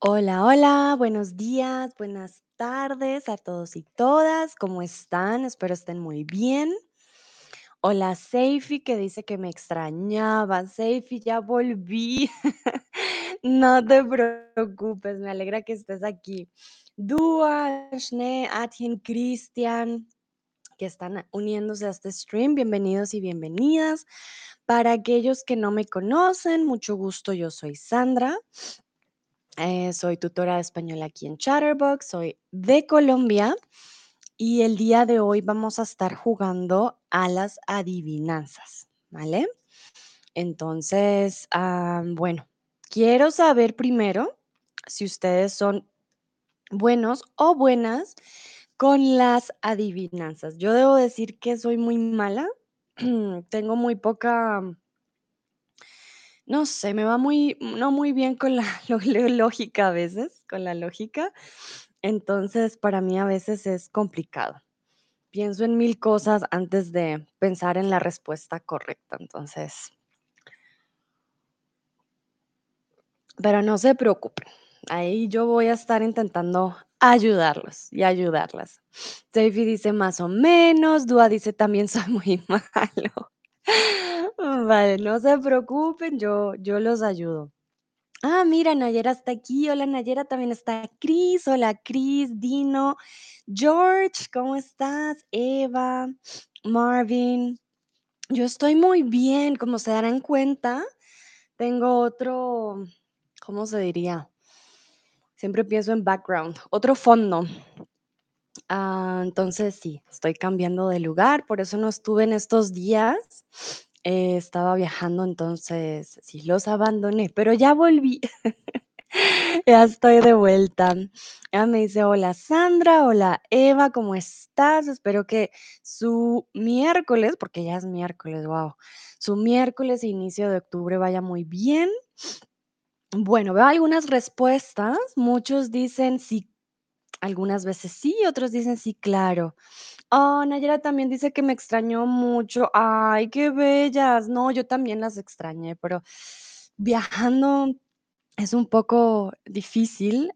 Hola, hola, buenos días, buenas tardes a todos y todas. ¿Cómo están? Espero estén muy bien. Hola, Seifi, que dice que me extrañaba. Seifi, ya volví. No te preocupes, me alegra que estés aquí. Dua, Shne, Atien, Cristian, que están uniéndose a este stream, bienvenidos y bienvenidas. Para aquellos que no me conocen, mucho gusto, yo soy Sandra. Eh, soy tutora de español aquí en Chatterbox, soy de Colombia y el día de hoy vamos a estar jugando a las adivinanzas, ¿vale? Entonces, bueno, quiero saber primero si ustedes son buenos o buenas con las adivinanzas. Yo debo decir que soy muy mala, tengo muy poca no sé, me va muy no muy bien con la lógica a veces, con la lógica. Entonces, para mí a veces es complicado. Pienso en mil cosas antes de pensar en la respuesta correcta, entonces pero no se preocupen, ahí yo voy a estar intentando ayudarlos y ayudarlas. Seifi dice: "Más o menos", Dúa dice: "También soy muy malo". Vale, no se preocupen, yo yo los ayudo. Ah, mira, Nayera está aquí. Hola, Nayera, también está Cris. Hola, Cris, Dino, George, ¿cómo estás? Eva, Marvin. Yo estoy muy bien, como se darán cuenta, tengo otro, ¿cómo se diría? Siempre pienso en background, otro fondo. Ah, entonces sí, estoy cambiando de lugar, por eso no estuve en estos días. Eh, estaba viajando, entonces sí, los abandoné, pero ya volví. Ya estoy de vuelta. Me dice: "Hola, Sandra, hola, Eva, ¿cómo estás? Espero que su miércoles", porque ya es miércoles, guau, "su miércoles e inicio de octubre vaya muy bien". Bueno, veo algunas respuestas. Muchos dicen sí, algunas veces sí, otros dicen sí, claro. Oh, Nayera también dice que me extrañó mucho. Ay, qué bellas. No, yo también las extrañé, pero viajando es un poco difícil,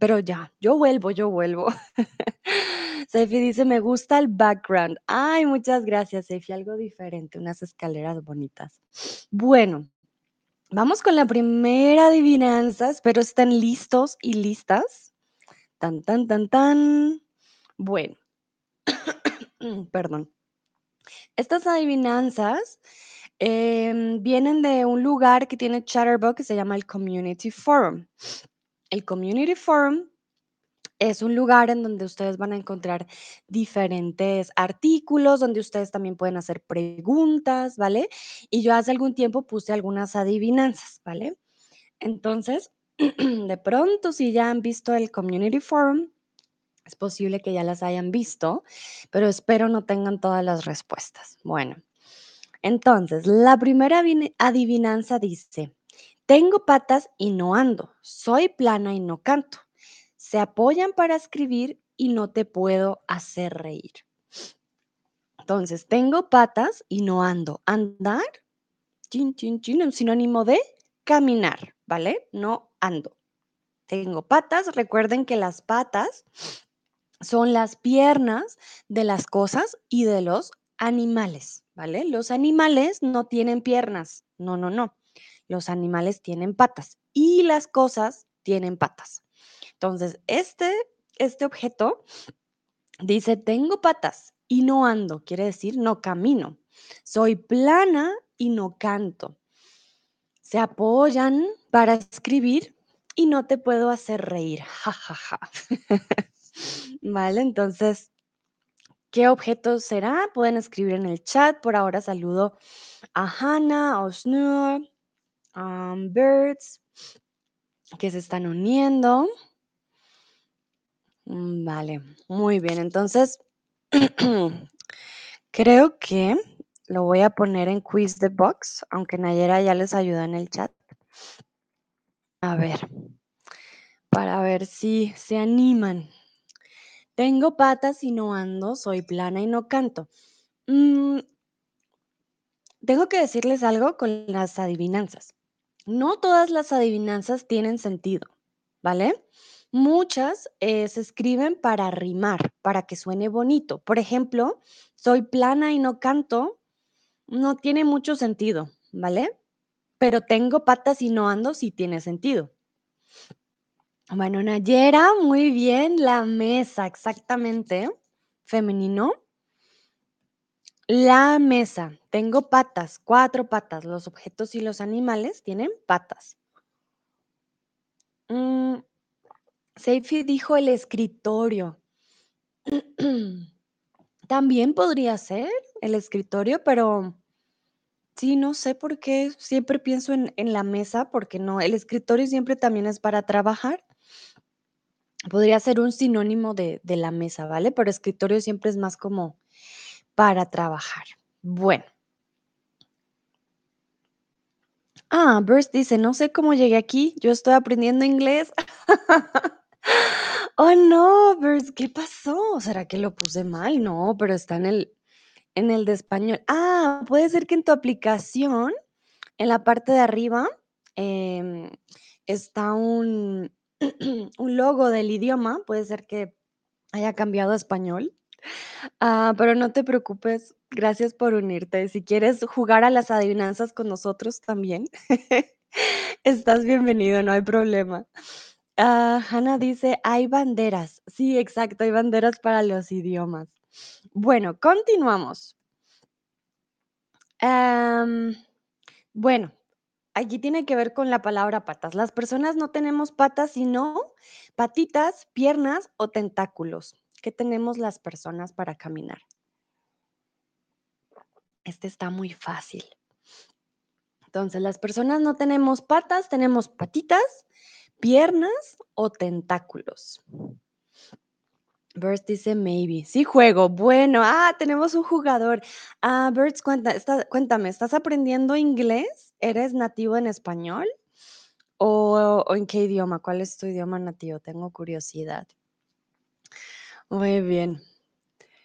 pero ya, yo vuelvo, yo vuelvo. Sefi dice: "Me gusta el background". Ay, muchas gracias, Sefi, algo diferente, unas escaleras bonitas. Bueno, vamos con la primera adivinanza, espero estén listos y listas. Tan, tan, tan, tan. Bueno, perdón. Estas adivinanzas, em, vienen de un lugar que tiene Chatterbox que se llama el Community Forum. El Community Forum es un lugar en donde ustedes van a encontrar diferentes artículos, donde ustedes también pueden hacer preguntas, ¿vale? Y yo hace algún tiempo puse algunas adivinanzas, ¿vale? Entonces, de pronto, si ya han visto el Community Forum, es posible que ya las hayan visto, pero espero no tengan todas las respuestas. Bueno, entonces, la primera adivinanza dice, tengo patas y no ando, soy plana y no canto. Se apoyan para escribir y no te puedo hacer reír. Entonces, tengo patas y no ando. Andar, chin, chin, chin, un sinónimo de caminar, ¿vale? No ando. Tengo patas, recuerden que las patas son las piernas de las cosas y de los animales, ¿vale? Los animales no tienen piernas, no, no, no. Los animales tienen patas y las cosas tienen patas. Entonces, este, este objeto dice, tengo patas y no ando, quiere decir no camino. Soy plana y no canto. Se apoyan para escribir y no te puedo hacer reír. Ja. Vale, entonces, ¿qué objeto será? Pueden escribir en el chat. Por ahora saludo a Hannah, Osnur, um, Birds, que se están uniendo. Mm, Vale, muy bien. Entonces, creo que lo voy a poner en Quiz the Box, aunque Nayera ya les ayuda en el chat. A ver, para ver si se animan. Tengo patas y no ando, soy plana y no canto. Mm, Tengo que decirles algo con las adivinanzas. No todas las adivinanzas tienen sentido, ¿vale? Muchas eh, se escriben para rimar, para que suene bonito. Por ejemplo, soy plana y no canto, no tiene mucho sentido, ¿vale? Pero tengo patas y no ando, sí tiene sentido. Bueno, Nayera, muy bien, la mesa, exactamente. Femenino. La mesa. Tengo patas, cuatro patas. Los objetos y los animales tienen patas. Mm, Seifi dijo el escritorio. También podría ser el escritorio, pero sí, no sé por qué siempre pienso en, la mesa, porque no, el escritorio siempre también es para trabajar. Podría ser un sinónimo de, de la mesa, ¿vale? Pero escritorio siempre es más como para trabajar. Bueno. Ah, Burst dice, no sé cómo llegué aquí, yo estoy aprendiendo inglés. oh no, Burst, ¿qué pasó? ¿Será que lo puse mal? No, pero está en el, en el de español. Ah, puede ser que en tu aplicación, en la parte de arriba, em, está un, un logo del idioma, puede ser que haya cambiado a español. Ah, pero no te preocupes, gracias por unirte. Si quieres jugar a las adivinanzas con nosotros también, estás bienvenido, no hay problema. Ah, Hannah dice, hay banderas. Sí, exacto, hay banderas para los idiomas. Bueno, continuamos. Bueno, aquí tiene que ver con la palabra patas. Las personas no tenemos patas, sino patitas, piernas o tentáculos. ¿Qué tenemos las personas para caminar? Este está muy fácil. Entonces, las personas no tenemos patas, tenemos patitas, piernas o tentáculos. Birds dice maybe. Sí juego. Bueno, ah, tenemos un jugador. Ah, Birds, cuenta, cuéntame, ¿estás aprendiendo inglés? ¿Eres nativo en español? ¿O, ¿O en qué idioma? ¿Cuál es tu idioma nativo? Tengo curiosidad. Muy bien.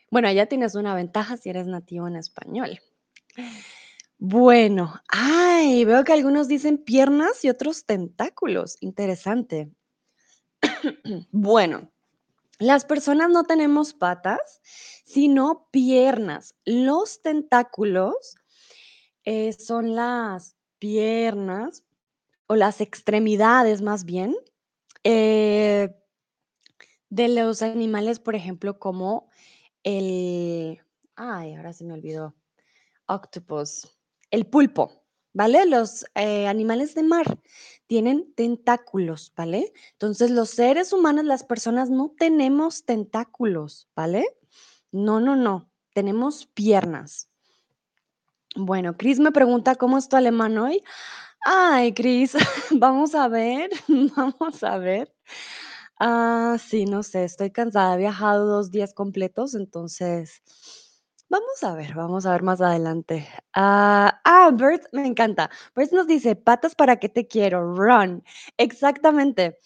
Bueno, ya tienes una ventaja si eres nativo en español. Bueno, ay, veo que algunos dicen piernas y otros tentáculos. Interesante. Bueno, las personas no tenemos patas, sino piernas. Los tentáculos eh, son las piernas o las extremidades más bien eh, de los animales, por ejemplo, como el... Ay, ahora se me olvidó. Octopus. El pulpo, ¿vale? Los eh, animales de mar tienen tentáculos, ¿vale? Entonces los seres humanos, las personas, no tenemos tentáculos, ¿vale? No, no, no, tenemos piernas. Bueno, Chris me pregunta, ¿cómo es tu alemán hoy? Ay, Chris, vamos a ver, vamos a ver. Ah, sí, no sé, estoy cansada, he viajado dos días completos, entonces Vamos a ver, vamos a ver más adelante. Ah, ah, Bert, me encanta. Bert nos dice, patas para qué te quiero, run. Exactamente.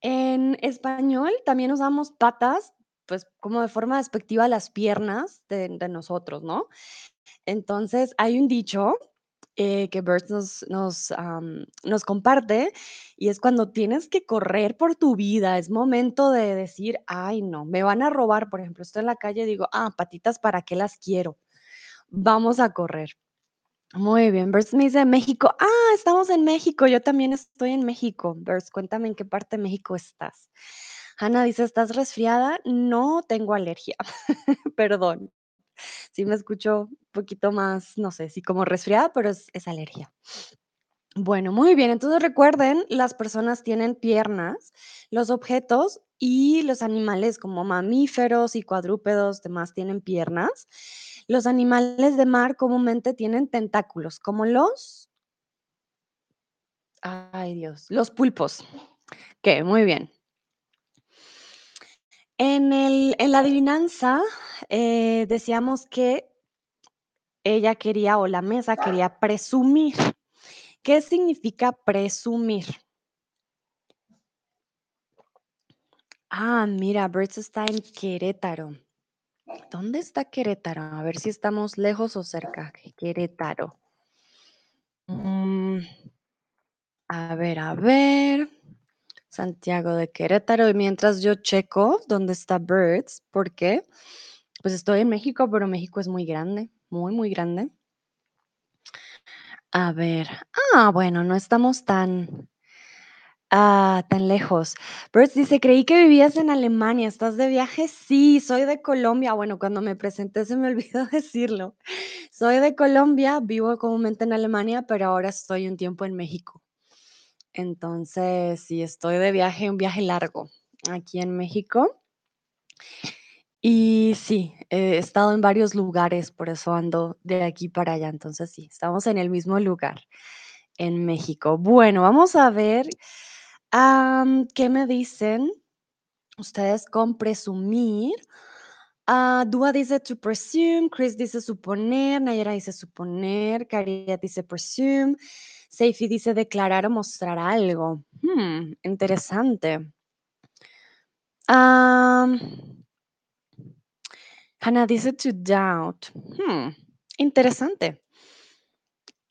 En español también usamos patas, pues como de forma despectiva las piernas de nosotros, ¿no? Entonces hay un dicho eh, que Bert nos, comparte, y es cuando tienes que correr por tu vida, es momento de decir, ay, no, me van a robar, por ejemplo, estoy en la calle y digo, ah, patitas, ¿para qué las quiero? Vamos a correr. Muy bien, Bert me dice México. Ah, estamos en México. Yo también estoy en México. Bert, cuéntame en qué parte de México estás. Hanna dice, ¿estás resfriada? No tengo alergia. Perdón sí me escucho un poquito más, no sé, si como resfriada, pero es, es alergia. Bueno, muy bien. Entonces recuerden, las personas tienen piernas, los objetos y los animales como mamíferos y cuadrúpedos demás tienen piernas. Los animales de mar comúnmente tienen tentáculos, como los... Ay Dios, los pulpos. Que muy bien. En, el, en la adivinanza eh, decíamos que ella quería o la mesa quería presumir. ¿Qué significa presumir? Ah, mira, Bert está en Querétaro. ¿Dónde está Querétaro? A ver si estamos lejos o cerca. Querétaro. Mm, a ver, a ver. Santiago de Querétaro. Y mientras yo checo dónde está Birds, porque pues estoy en México, pero México es muy grande, muy, muy grande. A ver. Ah, bueno, no estamos tan, ah, tan lejos. Birds dice, creí que vivías en Alemania. ¿Estás de viaje? Sí, soy de Colombia. Bueno, cuando me presenté se me olvidó decirlo. Soy de Colombia, vivo comúnmente en Alemania, pero ahora estoy un tiempo en México. Entonces, sí, estoy de viaje, un viaje largo aquí en México. Y sí, he estado en varios lugares, por eso ando de aquí para allá. Entonces, sí, estamos en el mismo lugar, en México. Bueno, vamos a ver qué me dicen ustedes con presumir. Ah, Dua dice to presume, Chris dice suponer, Nayera dice suponer, Caria dice presume, Seifi dice declarar o mostrar algo. Hmm, interesante. Am, Hannah dice to doubt. Hmm, interesante.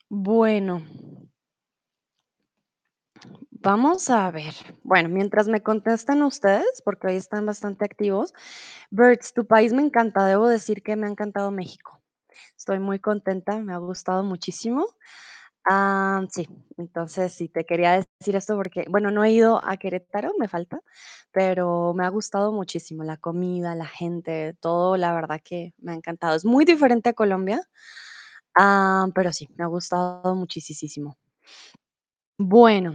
Bueno. Vamos a ver. Bueno, mientras me contestan ustedes, porque hoy están bastante activos. Birds, tu país me encanta. Debo decir que me ha encantado México. Estoy muy contenta, me ha gustado muchísimo. Ah, sí, entonces sí, te quería decir esto porque, bueno, no he ido a Querétaro, me falta, pero me ha gustado muchísimo la comida, la gente, todo, la verdad que me ha encantado. Es muy diferente a Colombia, ah, pero sí, me ha gustado muchísimo. Bueno,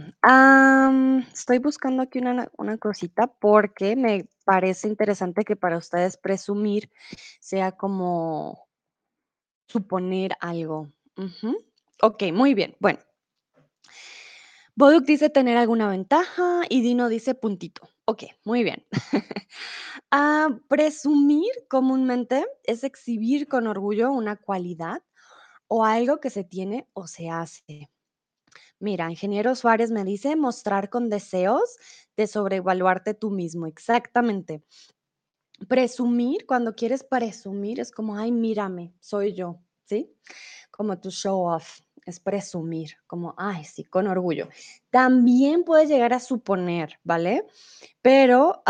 estoy buscando aquí una, una cosita porque me parece interesante que para ustedes presumir sea como suponer algo. Ok, muy bien. Bueno, Boduk dice tener alguna ventaja y Dino dice puntito. Ok, muy bien. Ah, presumir comúnmente es exhibir con orgullo una cualidad o algo que se tiene o se hace. Mira, ingeniero Suárez me dice mostrar con deseos de sobrevaluarte tú mismo. Exactamente. Presumir, cuando quieres presumir, es como, ay, mírame, soy yo, ¿sí? Como tu show off, es presumir, como, ay, sí, con orgullo. También puedes llegar a suponer, ¿vale? Pero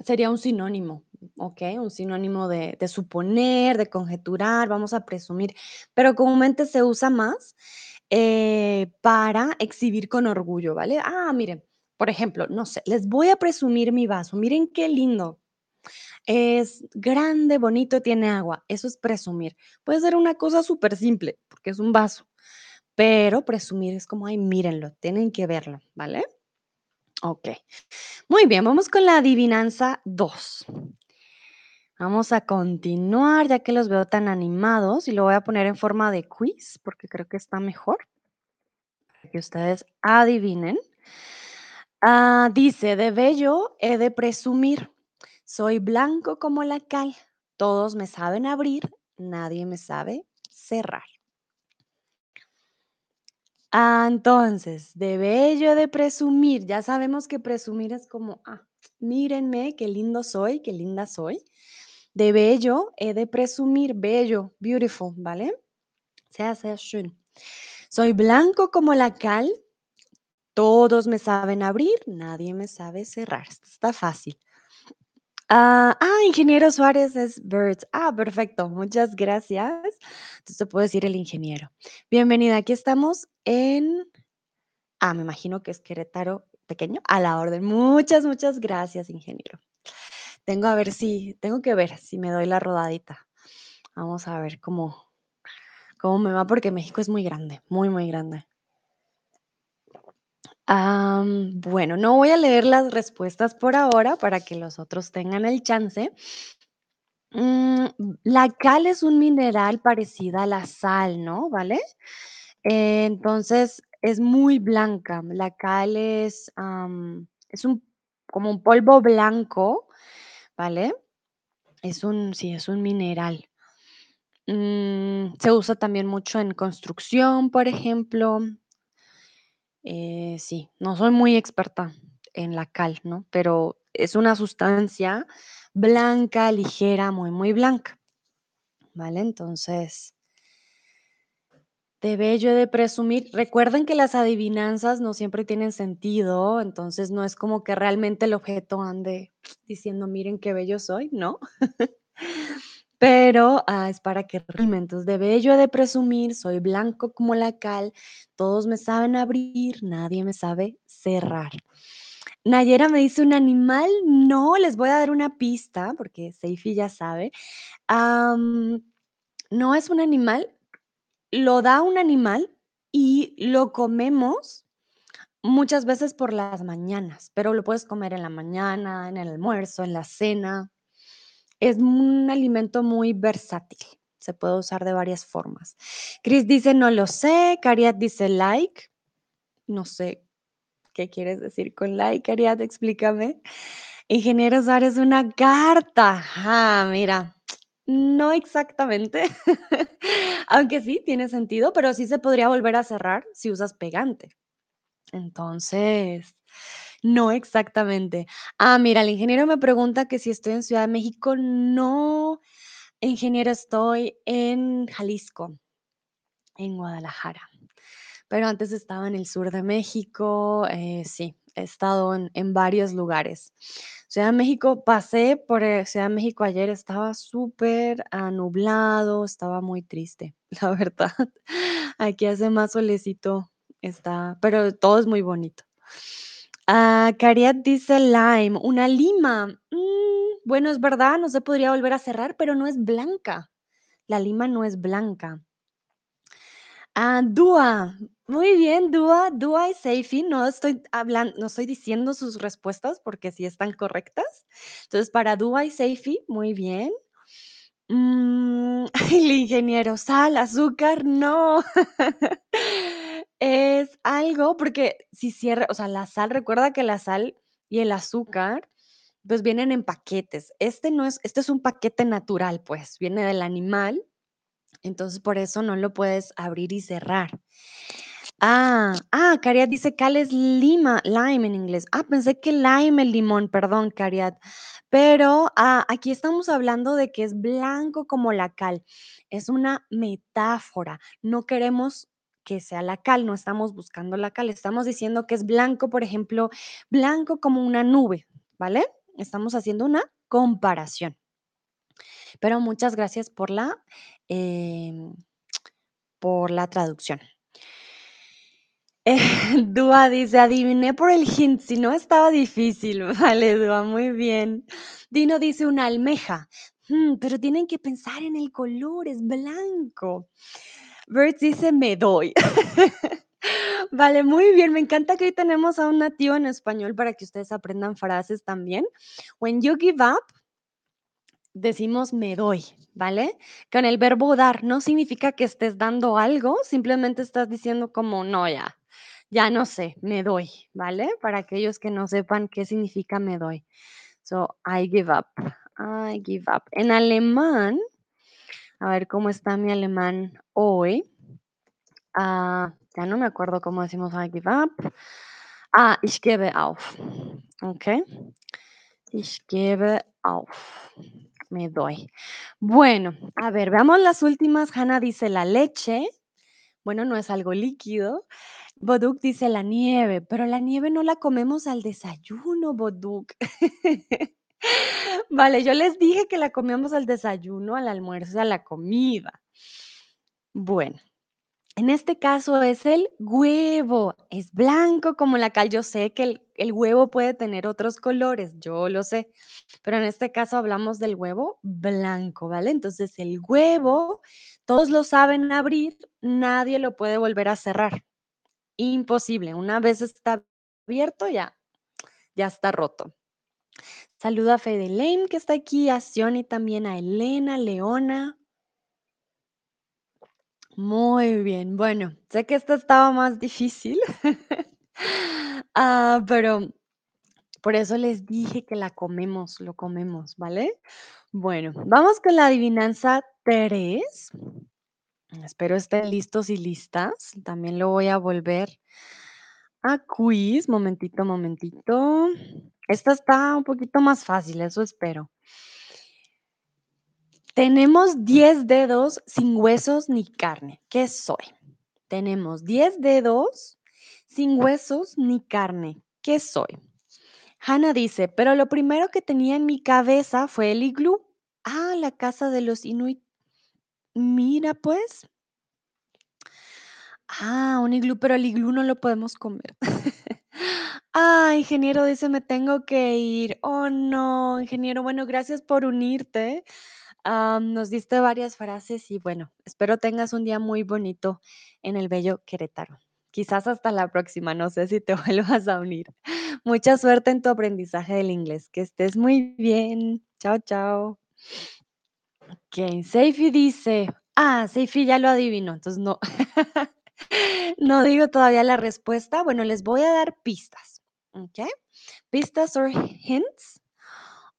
sería un sinónimo, ¿ok? Un sinónimo de, de suponer, de conjeturar, vamos a presumir, pero comúnmente se usa más eh, para exhibir con orgullo, ¿vale? Ah, miren, por ejemplo, no sé, les voy a presumir mi vaso, miren qué lindo. Es grande, bonito, tiene agua. Eso es presumir. Puede ser una cosa súper simple, porque es un vaso, pero presumir es como, ay, mírenlo, tienen que verlo, ¿vale? Ok. Muy bien, vamos con la adivinanza 2. Vamos a continuar, ya que los veo tan animados, y lo voy a poner en forma de quiz, porque creo que está mejor. Para que ustedes adivinen. Ah, dice, de bello he de presumir. Soy blanco como la cal. Todos me saben abrir, nadie me sabe cerrar. Ah, entonces, de bello de presumir. Ya sabemos que presumir es como, ah, mírenme, qué lindo soy, qué linda soy. De bello he de presumir, bello, beautiful, ¿vale? Sehr, sehr schön. Soy blanco como la cal. Todos me saben abrir, nadie me sabe cerrar. Está fácil. Ah, ah, ingeniero Suárez es Birds. Ah, perfecto. Muchas gracias. Entonces te puedo decir el ingeniero. Bienvenida. Aquí estamos en. Ah, me imagino que es Querétaro pequeño. A la orden. Muchas, muchas gracias, ingeniero. Tengo a ver si. Tengo que ver si me doy la rodadita. Vamos a ver cómo, cómo me va, porque México es muy grande, muy, muy grande. Bueno, no voy a leer las respuestas por ahora para que los otros tengan el chance. Mm, la cal es un mineral parecida a la sal, ¿no? ¿Vale? Eh, entonces es muy blanca. La cal es, es un, como un polvo blanco, ¿vale? Es un, sí, es un mineral. Mm, se usa también mucho en construcción, por ejemplo. Eh, sí, no soy muy experta en la cal, ¿no? Pero es una sustancia blanca, ligera, muy, muy blanca. ¿Vale? Entonces, de bello he de presumir. Recuerden que las adivinanzas no siempre tienen sentido, entonces no es como que realmente el objeto ande diciendo, miren qué bello soy, ¿no? Pero ah, es para que rime. De bello he de presumir, soy blanco como la cal, todos me saben abrir, nadie me sabe cerrar. Nayera me dice un animal, no, les voy a dar una pista porque Seifi ya sabe. No es un animal, lo da un animal y lo comemos muchas veces por las mañanas, pero lo puedes comer en la mañana, en el almuerzo, en la cena. Es un alimento muy versátil, se puede usar de varias formas. Chris dice, no lo sé, Cariat dice like, no sé qué quieres decir con like, Cariat, explícame. Ingeniero Suárez, una carta. Ah, mira, no exactamente, aunque sí tiene sentido, pero sí se podría volver a cerrar si usas pegante. Entonces, no exactamente. Ah, mira, el ingeniero me pregunta que si estoy en Ciudad de México. No, ingeniero, estoy en Jalisco, en Guadalajara. Pero antes estaba en el sur de México. eh, sí, he estado en, en varios lugares. Ciudad de México, pasé por eh, Ciudad de México ayer, estaba súper ah, nublado, estaba muy triste, la verdad. Aquí hace más solecito, está, pero todo es muy bonito. Ah, dice lime, una lima. Mm, bueno, es verdad, no se podría volver a cerrar, pero no es blanca. La lima no es blanca. Ah, Dúa. Muy bien, Dúa. Dúa y Seifi. No estoy hablando, no estoy diciendo sus respuestas porque sí están correctas. Entonces, para Dúa y Seifi, muy bien. Mm, el ingeniero, sal, azúcar, no. Es algo, porque si cierra, o sea, la sal, recuerda que la sal y el azúcar, pues vienen en paquetes. Este no es, este es un paquete natural, pues, viene del animal, entonces por eso no lo puedes abrir y cerrar. Ah, ah, Cariat dice cal es lima, lime en inglés. Ah, pensé que lime el limón, perdón, Cariat. Pero ah, aquí estamos hablando de que es blanco como la cal. Es una metáfora. No queremos que sea la cal, no estamos buscando la cal. Estamos diciendo que es blanco, por ejemplo, blanco como una nube, ¿vale? Estamos haciendo una comparación. Pero muchas gracias por la, em, por la traducción. Eh, Dúa dice, adiviné por el hint, si no estaba difícil. Vale, Dúa, muy bien. Dino dice una almeja, "Mm, pero tienen que pensar en el color, es blanco. Bert dice, me doy. Vale, muy bien. Me encanta que hoy tenemos a un nativo en español para que ustedes aprendan frases también. When you give up, decimos me doy, ¿vale? Con el verbo dar no significa que estés dando algo, simplemente estás diciendo como no, ya, ya no sé, me doy, ¿vale? Para aquellos que no sepan qué significa me doy. So, I give up. I give up. En alemán, a ver cómo está mi alemán hoy. Ah, ya no me acuerdo cómo decimos I give up. Ah, ich gebe auf. Ok. Ich gebe auf. Me doy. Bueno, a ver, veamos las últimas. Hanna dice la leche. Bueno, no es algo líquido. Boduk dice la nieve, pero la nieve no la comemos al desayuno, Boduk. Vale, yo les dije que la comíamos al desayuno, al almuerzo, a la comida. Bueno, en este caso es el huevo. Es blanco como la cal. Yo sé que el, huevo puede tener otros colores, yo lo sé, pero en este caso hablamos del huevo blanco, ¿vale? Entonces el huevo, todos lo saben abrir, nadie lo puede volver a cerrar. Imposible. Una vez está abierto, ya, ya está roto. Saluda a Fede Lane, que está aquí, a Sioni también, a Elena, Leona. Muy bien. Bueno, sé que esto estaba más difícil, ah, pero por eso les dije que la comemos, lo comemos, ¿vale? Bueno, vamos con la adivinanza 3. Espero estén listos y listas. También lo voy a volver a quiz. Momentito, momentito. Esta está un poquito más fácil, eso espero. Tenemos 10 dedos sin huesos ni carne. ¿Qué soy? Tenemos 10 dedos sin huesos ni carne. ¿Qué soy? Hannah dice, pero lo primero que tenía en mi cabeza fue el iglú. Ah, la casa de los Inuit. Mira, pues. Ah, un iglú, pero el iglú no lo podemos comer. ah, ingeniero dice, me tengo que ir. Oh, no, ingeniero. Bueno, gracias por unirte. nos diste varias frases y bueno, espero tengas un día muy bonito en el bello Querétaro. Quizás hasta la próxima, no sé si te vuelvas a unir. Mucha suerte en tu aprendizaje del inglés. Que estés muy bien. Chao, chao. Ok, Seifi dice, ah, Seifi ya lo adivino, entonces no. no digo todavía la respuesta. Bueno, les voy a dar pistas. Ok, pistas or hints.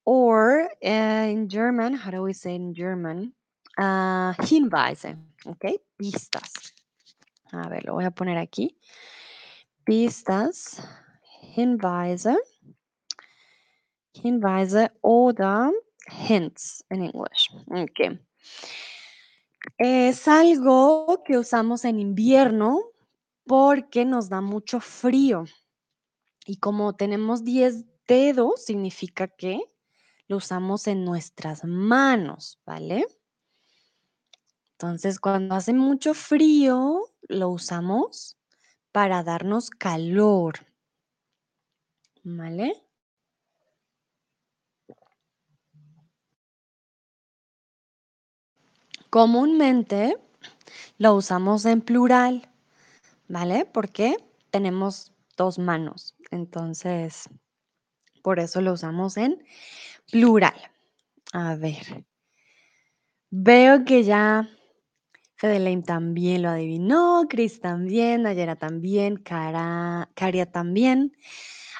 Or uh, in German, how do we say in German? Uh, Hinweise. Ok, pistas. A ver, lo voy a poner aquí. Pistas, Hinweise, Hinweise oder hints en English. Ok. Es algo que usamos en invierno porque nos da mucho frío. Y como tenemos 10 dedos, significa que lo usamos en nuestras manos, ¿vale? Entonces, cuando hace mucho frío, lo usamos para darnos calor. ¿Vale? Comúnmente lo usamos en plural, ¿vale? Porque tenemos dos manos. Entonces, por eso lo usamos en plural. A ver. Veo que ya Fedelaine también lo adivinó, Chris también, Nayera también, Cara, Caria también.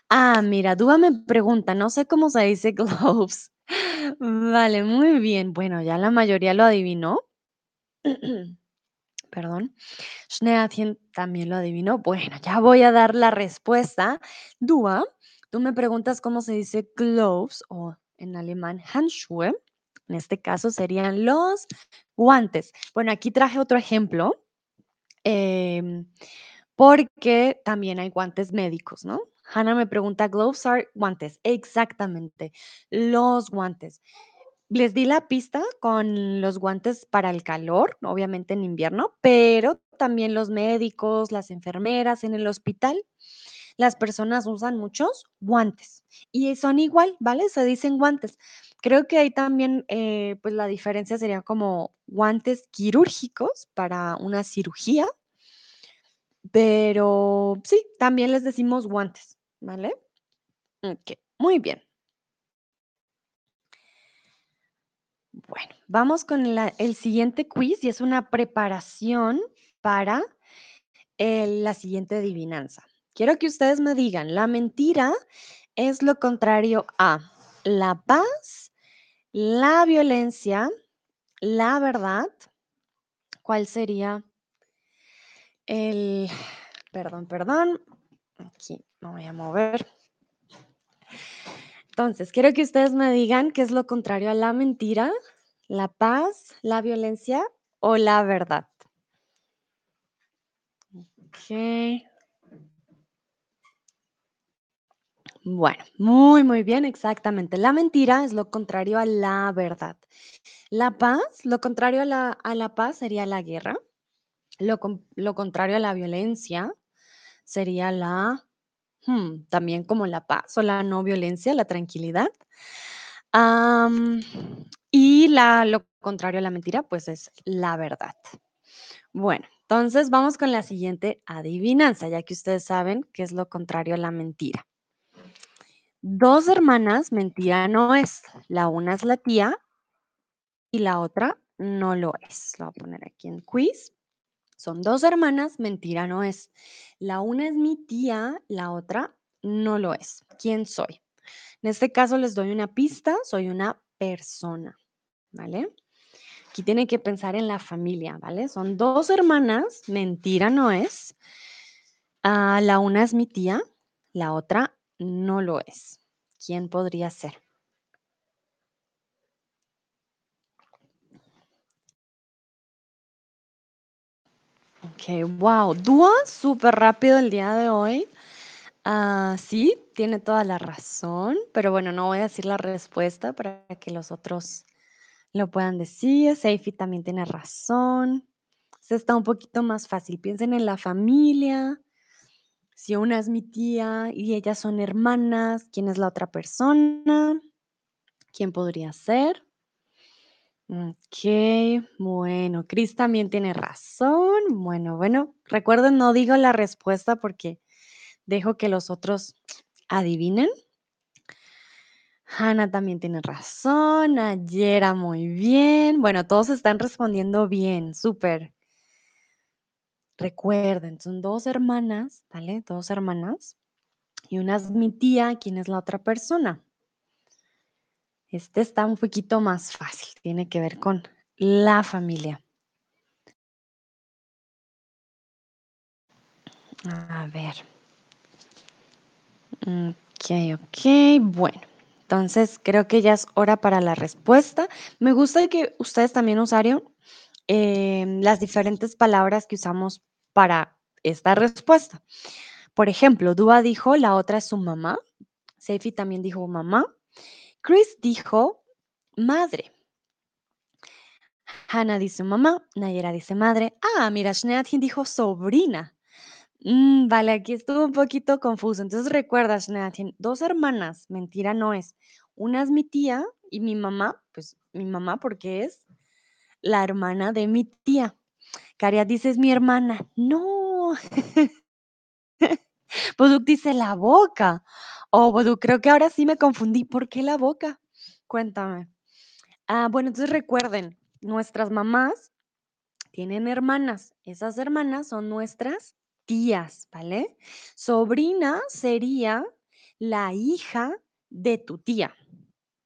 Ah, mira, Dúa me pregunta, no sé cómo se dice gloves. Vale, muy bien. Bueno, ya la mayoría lo adivinó. Perdón. Schneatien también lo adivinó. Bueno, ya voy a dar la respuesta. Dúa, tú me preguntas cómo se dice gloves o en alemán Handschuhe. En este caso serían los guantes. Bueno, aquí traje otro ejemplo. Em, porque también hay guantes médicos, ¿no? Hannah me pregunta, gloves are guantes. Exactamente, los guantes. Les di la pista con los guantes para el calor, obviamente en invierno, pero también los médicos, las enfermeras en el hospital, las personas usan muchos guantes y son igual, ¿vale? Se dicen guantes. Creo que ahí también, eh, pues la diferencia sería como guantes quirúrgicos para una cirugía, pero sí, también les decimos guantes, ¿vale? Ok, muy bien. Bueno, vamos con el siguiente quiz y es una preparación para la siguiente adivinanza. Quiero que ustedes me digan, la mentira es lo contrario a la paz, la violencia, la verdad. ¿Cuál sería el, perdón, perdón, aquí me voy a mover. Entonces, quiero que ustedes me digan qué es lo contrario a la mentira, la paz, la violencia o la verdad. Ok. Bueno, muy, muy bien, exactamente. La mentira es lo contrario a la verdad. La paz, lo contrario a la, a la paz sería la guerra. Lo, lo contrario a la violencia sería la Hmm, también como la paz o la no violencia, la tranquilidad. Y la, lo contrario a la mentira, pues es la verdad. Bueno, entonces vamos con la siguiente adivinanza, ya que ustedes saben qué es lo contrario a la mentira. Dos hermanas, mentira no es. La una es la tía y la otra no lo es. Lo voy a poner aquí en quiz. Son dos hermanas, mentira no es. La una es mi tía, la otra no lo es. ¿Quién soy? En este caso les doy una pista, soy una persona, ¿vale? Aquí tienen que pensar en la familia, ¿vale? Son dos hermanas, mentira no es. Ah, la una es mi tía, la otra no lo es. ¿Quién podría ser? Ok, wow, dúo súper rápido el día de hoy. Ah, sí, tiene toda la razón, pero bueno, no voy a decir la respuesta para que los otros lo puedan decir. Seifi también tiene razón. Se está un poquito más fácil. Piensen en la familia. Si una es mi tía y ellas son hermanas, ¿quién es la otra persona? ¿Quién podría ser? Ok, bueno, Chris también tiene razón. Bueno, bueno, recuerden, no digo la respuesta porque dejo que los otros adivinen. Hannah también tiene razón. Ayera, muy bien. Bueno, todos están respondiendo bien, súper. Recuerden, son dos hermanas, ¿vale? Dos hermanas. Y una es mi tía, ¿quién es la otra persona? Este está un poquito más fácil, tiene que ver con la familia. A ver. Ok, ok, bueno. Entonces creo que ya es hora para la respuesta. Me gusta que ustedes también usaron em, las diferentes palabras que usamos para esta respuesta. Por ejemplo, Dua dijo, la otra es su mamá. Seifi también dijo mamá. Chris dijo madre. Hannah dice mamá, Nayera dice madre. Ah, mira, Shneathin dijo sobrina. Mm, vale, aquí estuvo un poquito confuso. Entonces recuerda, Shneathin, dos hermanas, mentira no es. Una es mi tía y mi mamá, pues mi mamá porque es la hermana de mi tía. Caria dice es mi hermana. No. Boduk dice la boca. Oh, Boduk, creo que ahora sí me confundí. ¿Por qué la boca? Cuéntame. Ah, bueno, entonces recuerden, nuestras mamás tienen hermanas. Esas hermanas son nuestras tías, ¿vale? Sobrina sería la hija de tu tía,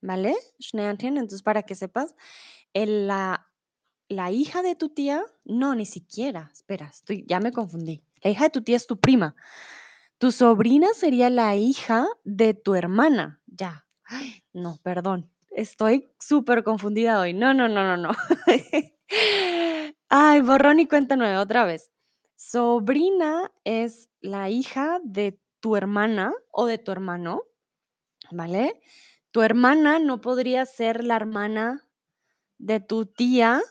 ¿vale? Entonces, para que sepas, la, la hija de tu tía, no, ni siquiera, espera, estoy, ya me confundí. La hija de tu tía es tu prima. Tu sobrina sería la hija de tu hermana. Ya. no, perdón. Estoy súper confundida hoy. No, no, no, no, no. Ay, borrón y cuenta nueva otra vez. Sobrina es la hija de tu hermana o de tu hermano, ¿vale? Tu hermana no podría ser la hermana de tu tía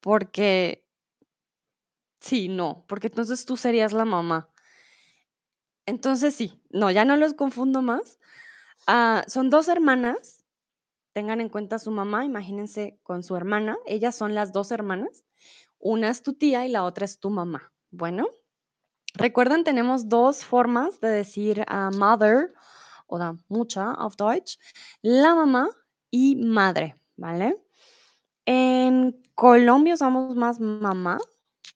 porque, sí, no, porque entonces tú serías la mamá. Entonces sí, no, ya no los confundo más. Ah, son dos hermanas, tengan en cuenta su mamá, imagínense con su hermana, ellas son las dos hermanas, una es tu tía y la otra es tu mamá. Bueno, recuerden, tenemos dos formas de decir uh, mother o da mucha auf Deutsch, la mamá y madre, ¿vale? En Colombia usamos más mamá,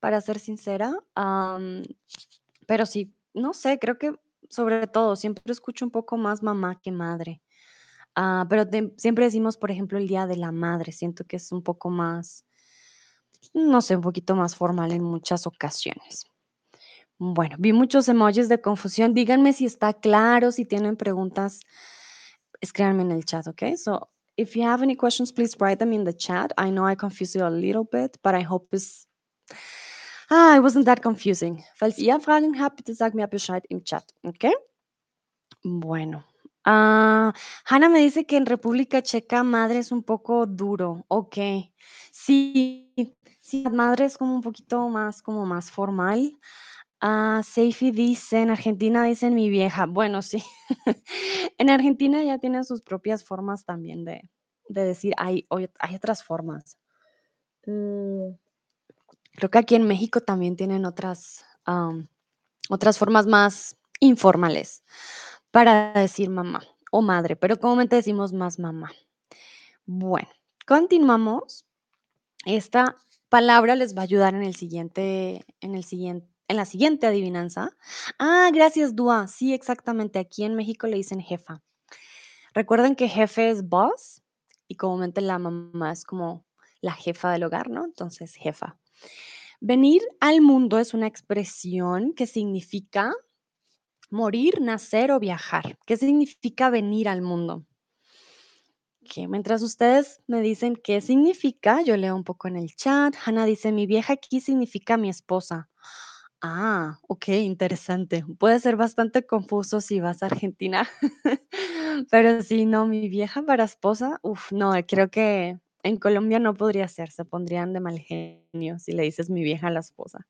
para ser sincera, pero sí, no sé, creo que sobre todo siempre escucho un poco más mamá que madre. Ah, pero siempre decimos, por ejemplo, el Día de la Madre. Siento que es un poco más, no sé, un poquito más formal en muchas ocasiones. Bueno, vi muchos emojis de confusión. Díganme si está claro, si tienen preguntas, escríbanme en el chat, ¿ok? So, if you have any questions, please write them in the chat. I know I confused you a little bit, but I hope it's Ah, it wasn't that confusing. Falls ihr Fragen habt, bitte sagt mir Bescheid im Chat, ¿ok? Bueno. Ah, Hannah me dice que en República Checa madre es un poco duro. Ok. Sí, sí, madre es como un poquito más, como más formal. Ah, Seifi dice, en Argentina dicen mi vieja. Bueno, sí. en Argentina ya tienen sus propias formas también de, decir, hay, hay otras formas. Mm. Creo que aquí en México también tienen otras, otras formas más informales para decir mamá o madre, pero comúnmente decimos más mamá. Bueno, continuamos. Esta palabra les va a ayudar en el siguiente, en el siguiente, en la siguiente adivinanza. Ah, gracias, Dua. Sí, exactamente. Aquí en México le dicen jefa. Recuerden que jefe es boss y comúnmente la mamá es como la jefa del hogar, ¿no? Entonces, jefa. Venir al mundo es una expresión que significa morir, nacer o viajar. ¿Qué significa venir al mundo? Mientras ustedes me dicen qué significa, yo leo un poco en el chat. Hannah dice, mi vieja aquí significa mi esposa. Ah, ok, interesante. Puede ser bastante confuso si vas a Argentina, pero si no, mi vieja para esposa, uf, no, eh, creo que en Colombia no podría ser, se pondrían de mal genio si le dices mi vieja a la esposa.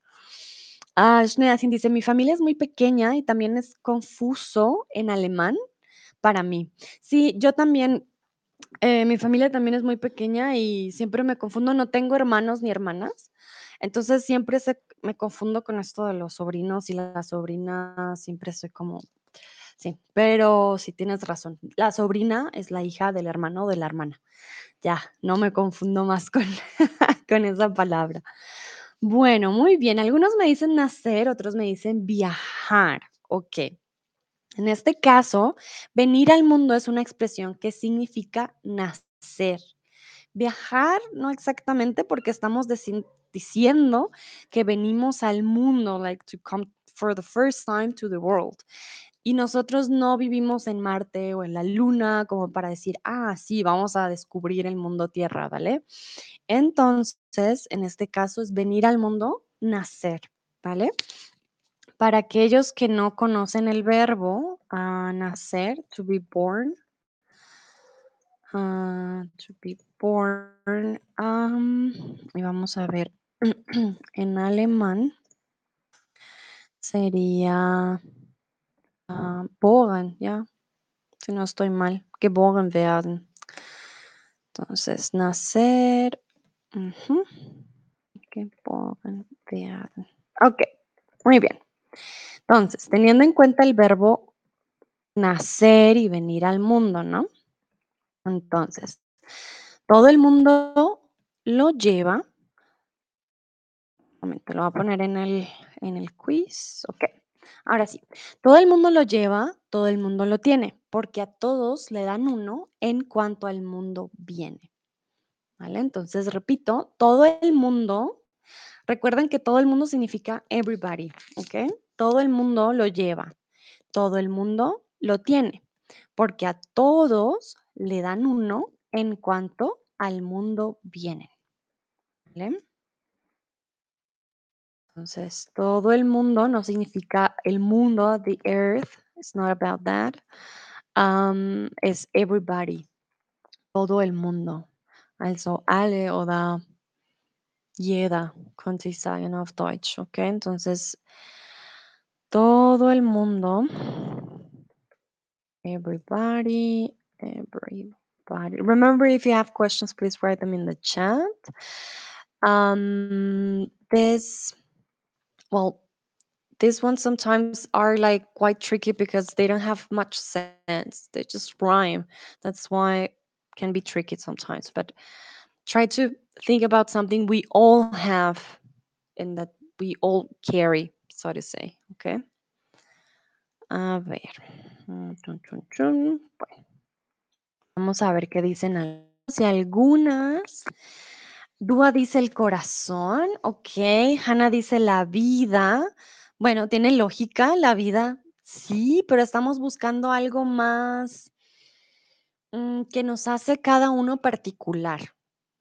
Ah, Schneedasin dice, mi familia es muy pequeña y también es confuso en alemán para mí. Sí, yo también, eh, mi familia también es muy pequeña y siempre me confundo, no tengo hermanos ni hermanas, entonces siempre se, me confundo con esto de los sobrinos y las sobrinas, siempre soy como, sí, pero sí tienes razón, la sobrina es la hija del hermano o de la hermana. Ya, no me confundo más con, con esa palabra. Bueno, muy bien. Algunos me dicen nacer, otros me dicen viajar. Ok. En este caso, venir al mundo es una expresión que significa nacer. Viajar, no exactamente, porque estamos diciendo que venimos al mundo, like to come for the first time to the world. Y nosotros no vivimos en Marte o en la Luna como para decir, ah, sí, vamos a descubrir el mundo Tierra, ¿vale? Entonces, en este caso es venir al mundo, nacer, ¿vale? Para aquellos que no conocen el verbo ah, nacer, to be born, ah, to be born, y vamos a ver, en alemán sería ah, boren, ¿ya? Si no estoy mal, geboren werden. Entonces, nacer, ujú, geboren werden. Ok, muy bien. Entonces, teniendo en cuenta el verbo nacer y venir al mundo, ¿no? Entonces, todo el mundo lo lleva. Un momento, lo voy a poner en el, en el quiz. Ok. Ahora sí, todo el mundo lo lleva, todo el mundo lo tiene, porque a todos le dan uno en cuanto al mundo viene. ¿Vale? Entonces, repito, todo el mundo, recuerden que todo el mundo significa everybody, ¿ok? Todo el mundo lo lleva, todo el mundo lo tiene, porque a todos le dan uno en cuanto al mundo viene. ¿Vale? Entonces, todo el mundo no significa el mundo, the earth, it's not about that. Um, es everybody, todo el mundo. Also alle oder jeder, könnte ich sagen auf Deutsch, ¿ok? Entonces, todo el mundo, everybody, everybody. Remember, if you have questions, please write them in the chat. Um, this, well, these ones sometimes are like quite tricky because they don't have much sense. They just rhyme. That's why can be tricky sometimes. But try to think about something we all have and that we all carry, so to say. Okay. A ver. Mm, vamos a ver qué dicen algunos y algunas. Dúa dice el corazón, ok. Hannah dice la vida. Bueno, tiene lógica, la vida, sí, pero estamos buscando algo más mm, que nos hace cada uno particular,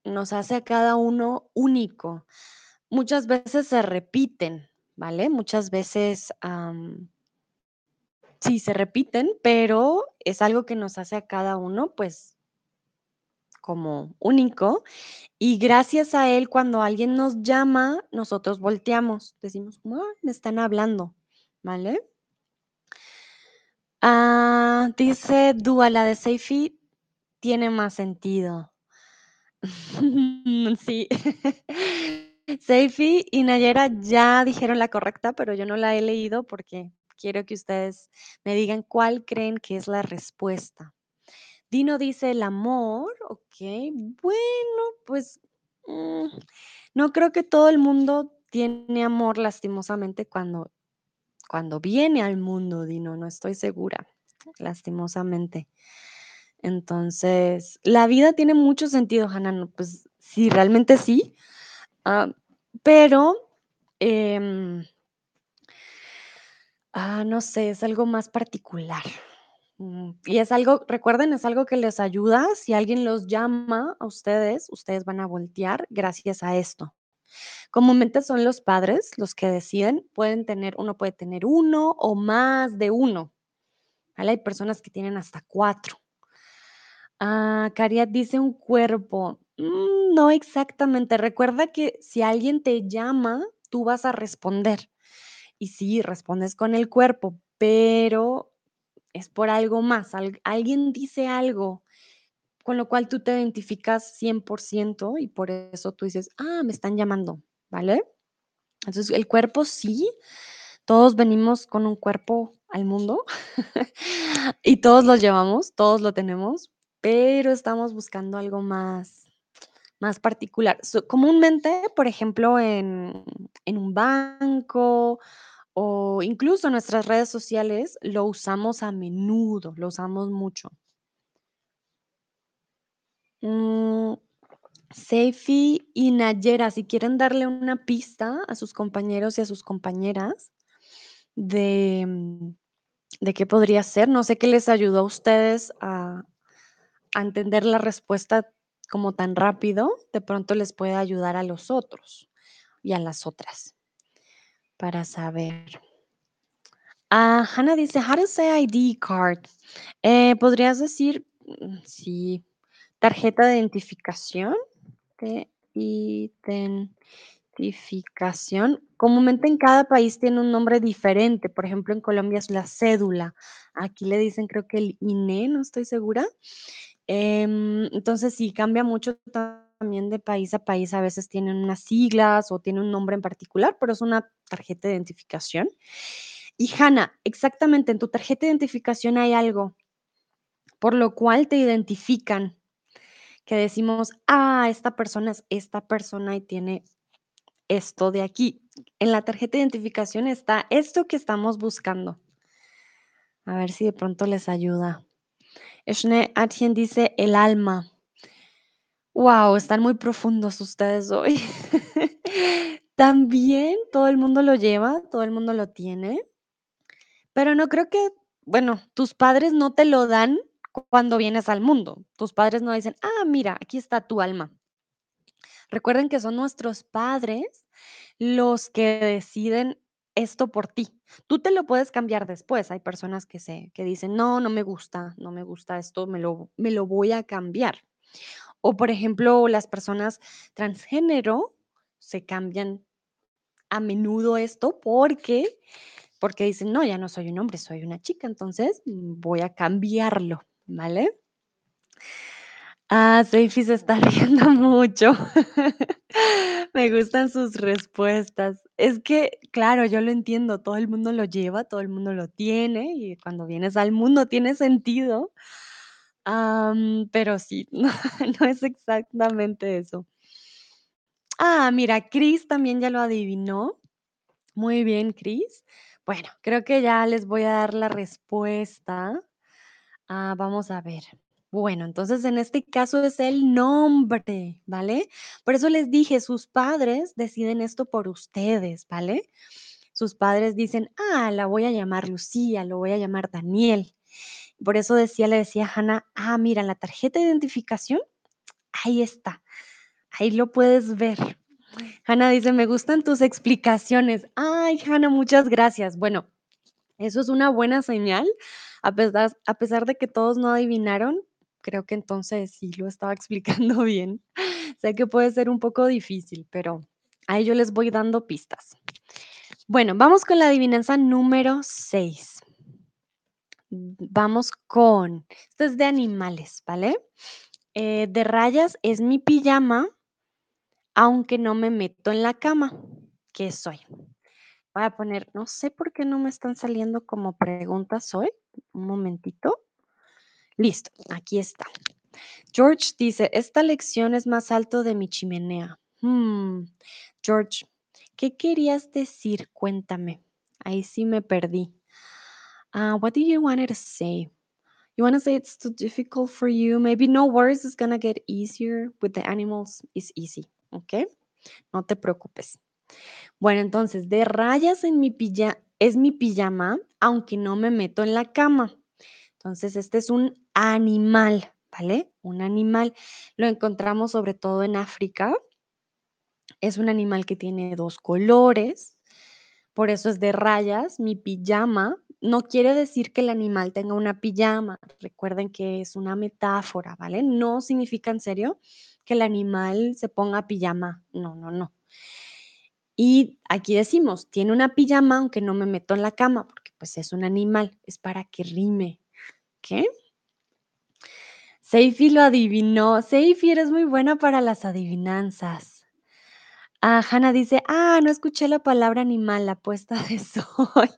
nos hace a cada uno único. Muchas veces se repiten, ¿vale? Muchas veces sí se repiten, pero es algo que nos hace a cada uno, pues, como único. Y gracias a él, cuando alguien nos llama, nosotros volteamos, decimos, como, "Ah, me están hablando, ¿vale? Ah, dice Dua, la de Seifi tiene más sentido. Sí. Seifi y Nayera ya dijeron la correcta, pero yo no la he leído porque quiero que ustedes me digan cuál creen que es la respuesta. Dino dice el amor, ok, bueno, pues mm, no creo que todo el mundo tiene amor lastimosamente cuando, cuando viene al mundo, Dino, no estoy segura, lastimosamente. Entonces, la vida tiene mucho sentido, Hannah, pues sí, realmente sí, ah, pero em, ah, no sé, es algo más particular. Mm, y es algo, recuerden, es algo que les ayuda. Si alguien los llama a ustedes, ustedes van a voltear gracias a esto. Comúnmente son los padres los que deciden, pueden tener, uno puede tener uno o más de uno. Hay personas que tienen hasta cuatro. Ah, Cariat dice un cuerpo. Mm, no exactamente. Recuerda que si alguien te llama, tú vas a responder. Y sí, respondes con el cuerpo, pero es por algo más. alguien dice algo con lo cual tú te identificas 100% y por eso tú dices, ah, me están llamando, ¿vale? Entonces, el cuerpo sí, todos venimos con un cuerpo al mundo y todos lo llevamos, todos lo tenemos, pero estamos buscando algo más, más particular. comúnmente, por ejemplo, en, en un banco o incluso en nuestras redes sociales, lo usamos a menudo, lo usamos mucho. Mm, Seifi y Nayera, si quieren darle una pista a sus compañeros y a sus compañeras de, de qué podría ser, no sé qué les ayudó a ustedes a, entender la respuesta como tan rápido, de pronto les puede ayudar a los otros y a las otras para saber. Ah, Hannah dice, how to say ID card. Eh, ¿Podrías decir, mm, sí, tarjeta de identificación? De identificación. Comúnmente en cada país tiene un nombre diferente. Por ejemplo, en Colombia es la cédula. Aquí le dicen, creo que el INE, no estoy segura. Em, entonces, sí, cambia mucho también de país a país. A veces tienen unas siglas o tienen un nombre en particular, pero es una tarjeta de identificación. Y Hanna, exactamente, en tu tarjeta de identificación hay algo por lo cual te identifican, que decimos, ah, esta persona es esta persona y tiene esto de aquí. En la tarjeta de identificación está esto que estamos buscando. A ver si de pronto les ayuda. Eshne Atien dice el alma. Wow, están muy profundos ustedes hoy. También todo el mundo lo lleva, todo el mundo lo tiene, pero no creo que, bueno, tus padres no te lo dan cuando vienes al mundo. Tus padres no dicen, ah, mira, aquí está tu alma. Recuerden que son nuestros padres los que deciden esto por ti. Tú te lo puedes cambiar después. Hay personas que, se, que dicen, no, no me gusta, no me gusta esto, me lo, me lo voy a cambiar. O por ejemplo, las personas transgénero se cambian a menudo esto porque porque dicen, no, ya no soy un hombre, soy una chica, entonces voy a cambiarlo, ¿vale? Ah, Seifi se está riendo mucho. Me gustan sus respuestas. Es que, claro, yo lo entiendo, todo el mundo lo lleva, todo el mundo lo tiene y cuando vienes al mundo tiene sentido. pero sí, no, es exactamente eso. Ah, mira, Chris también ya lo adivinó. Muy bien, Chris. Bueno, creo que ya les voy a dar la respuesta. Ah, vamos a ver. Bueno, entonces en este caso es el nombre, ¿vale? Por eso les dije, sus padres deciden esto por ustedes, ¿vale? Sus padres dicen, ah, la voy a llamar Lucía, lo voy a llamar Daniel. Por eso decía, le decía a Hannah, ah, mira, la tarjeta de identificación, ahí está, ahí lo puedes ver. Hannah dice, me gustan tus explicaciones. Ay, Hannah, muchas gracias. Bueno, eso es una buena señal. A pesar de que todos no adivinaron, creo que entonces sí lo estaba explicando bien. sé que puede ser un poco difícil, pero ahí yo les voy dando pistas. Bueno, vamos con la adivinanza número 6. Vamos con, esto es de animales, ¿vale? Eh, de rayas es mi pijama, aunque no me meto en la cama. ¿Qué soy? Voy a poner, no sé por qué no me están saliendo como preguntas hoy. Un momentito. Listo, aquí está. George dice, esta lección es más alto de mi chimenea. Hmm, George, ¿qué querías decir? Cuéntame. Ahí sí me perdí. Uh, what did you want to say? You want to say it's too difficult for you? Maybe no worries, it's gonna get easier. With the animals, it's easy. ¿Ok? No te preocupes. Bueno, entonces, de rayas en mi pijama, es mi pijama, aunque no me meto en la cama. Entonces, este es un animal, ¿vale? Un animal. Lo encontramos sobre todo en África. Es un animal que tiene dos colores, por eso es de rayas. Mi pijama no quiere decir que el animal tenga una pijama. Recuerden que es una metáfora, ¿vale? No significa en serio que el animal se ponga pijama. No, no, no. Y aquí decimos, tiene una pijama aunque no me meto en la cama, porque pues es un animal, es para que rime. ¿Qué? Seifi lo adivinó. Seifi, eres muy buena para las adivinanzas. Ah, Hanna dice, ah, no escuché la palabra animal, la puesta de sol.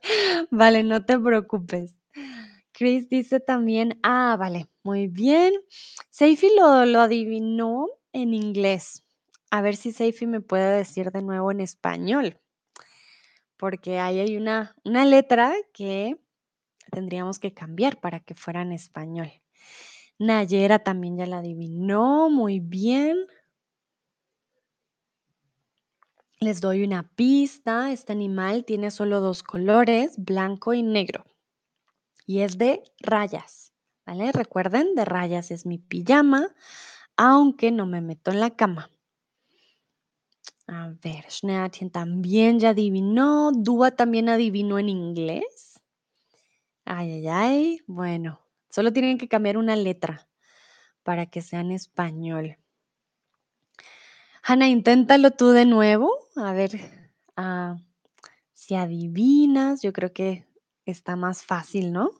vale, no te preocupes. Chris dice también, ah, vale, muy bien. Seifi lo, lo adivinó en inglés. A ver si Seifi me puede decir de nuevo en español. Porque ahí hay una, una letra que tendríamos que cambiar para que fuera en español. Nayera también ya la adivinó, muy bien. Les doy una pista, este animal tiene solo dos colores, blanco y negro. Y es de rayas, ¿vale? Recuerden, de rayas es mi pijama, aunque no me meto en la cama. A ver, Schneatien también ya adivinó. Dúa también adivinó en inglés. Ay, ay, ay. Bueno, solo tienen que cambiar una letra para que sea en español. Hanna, inténtalo tú de nuevo. A ver ah, si adivinas. Yo creo que está más fácil, ¿no?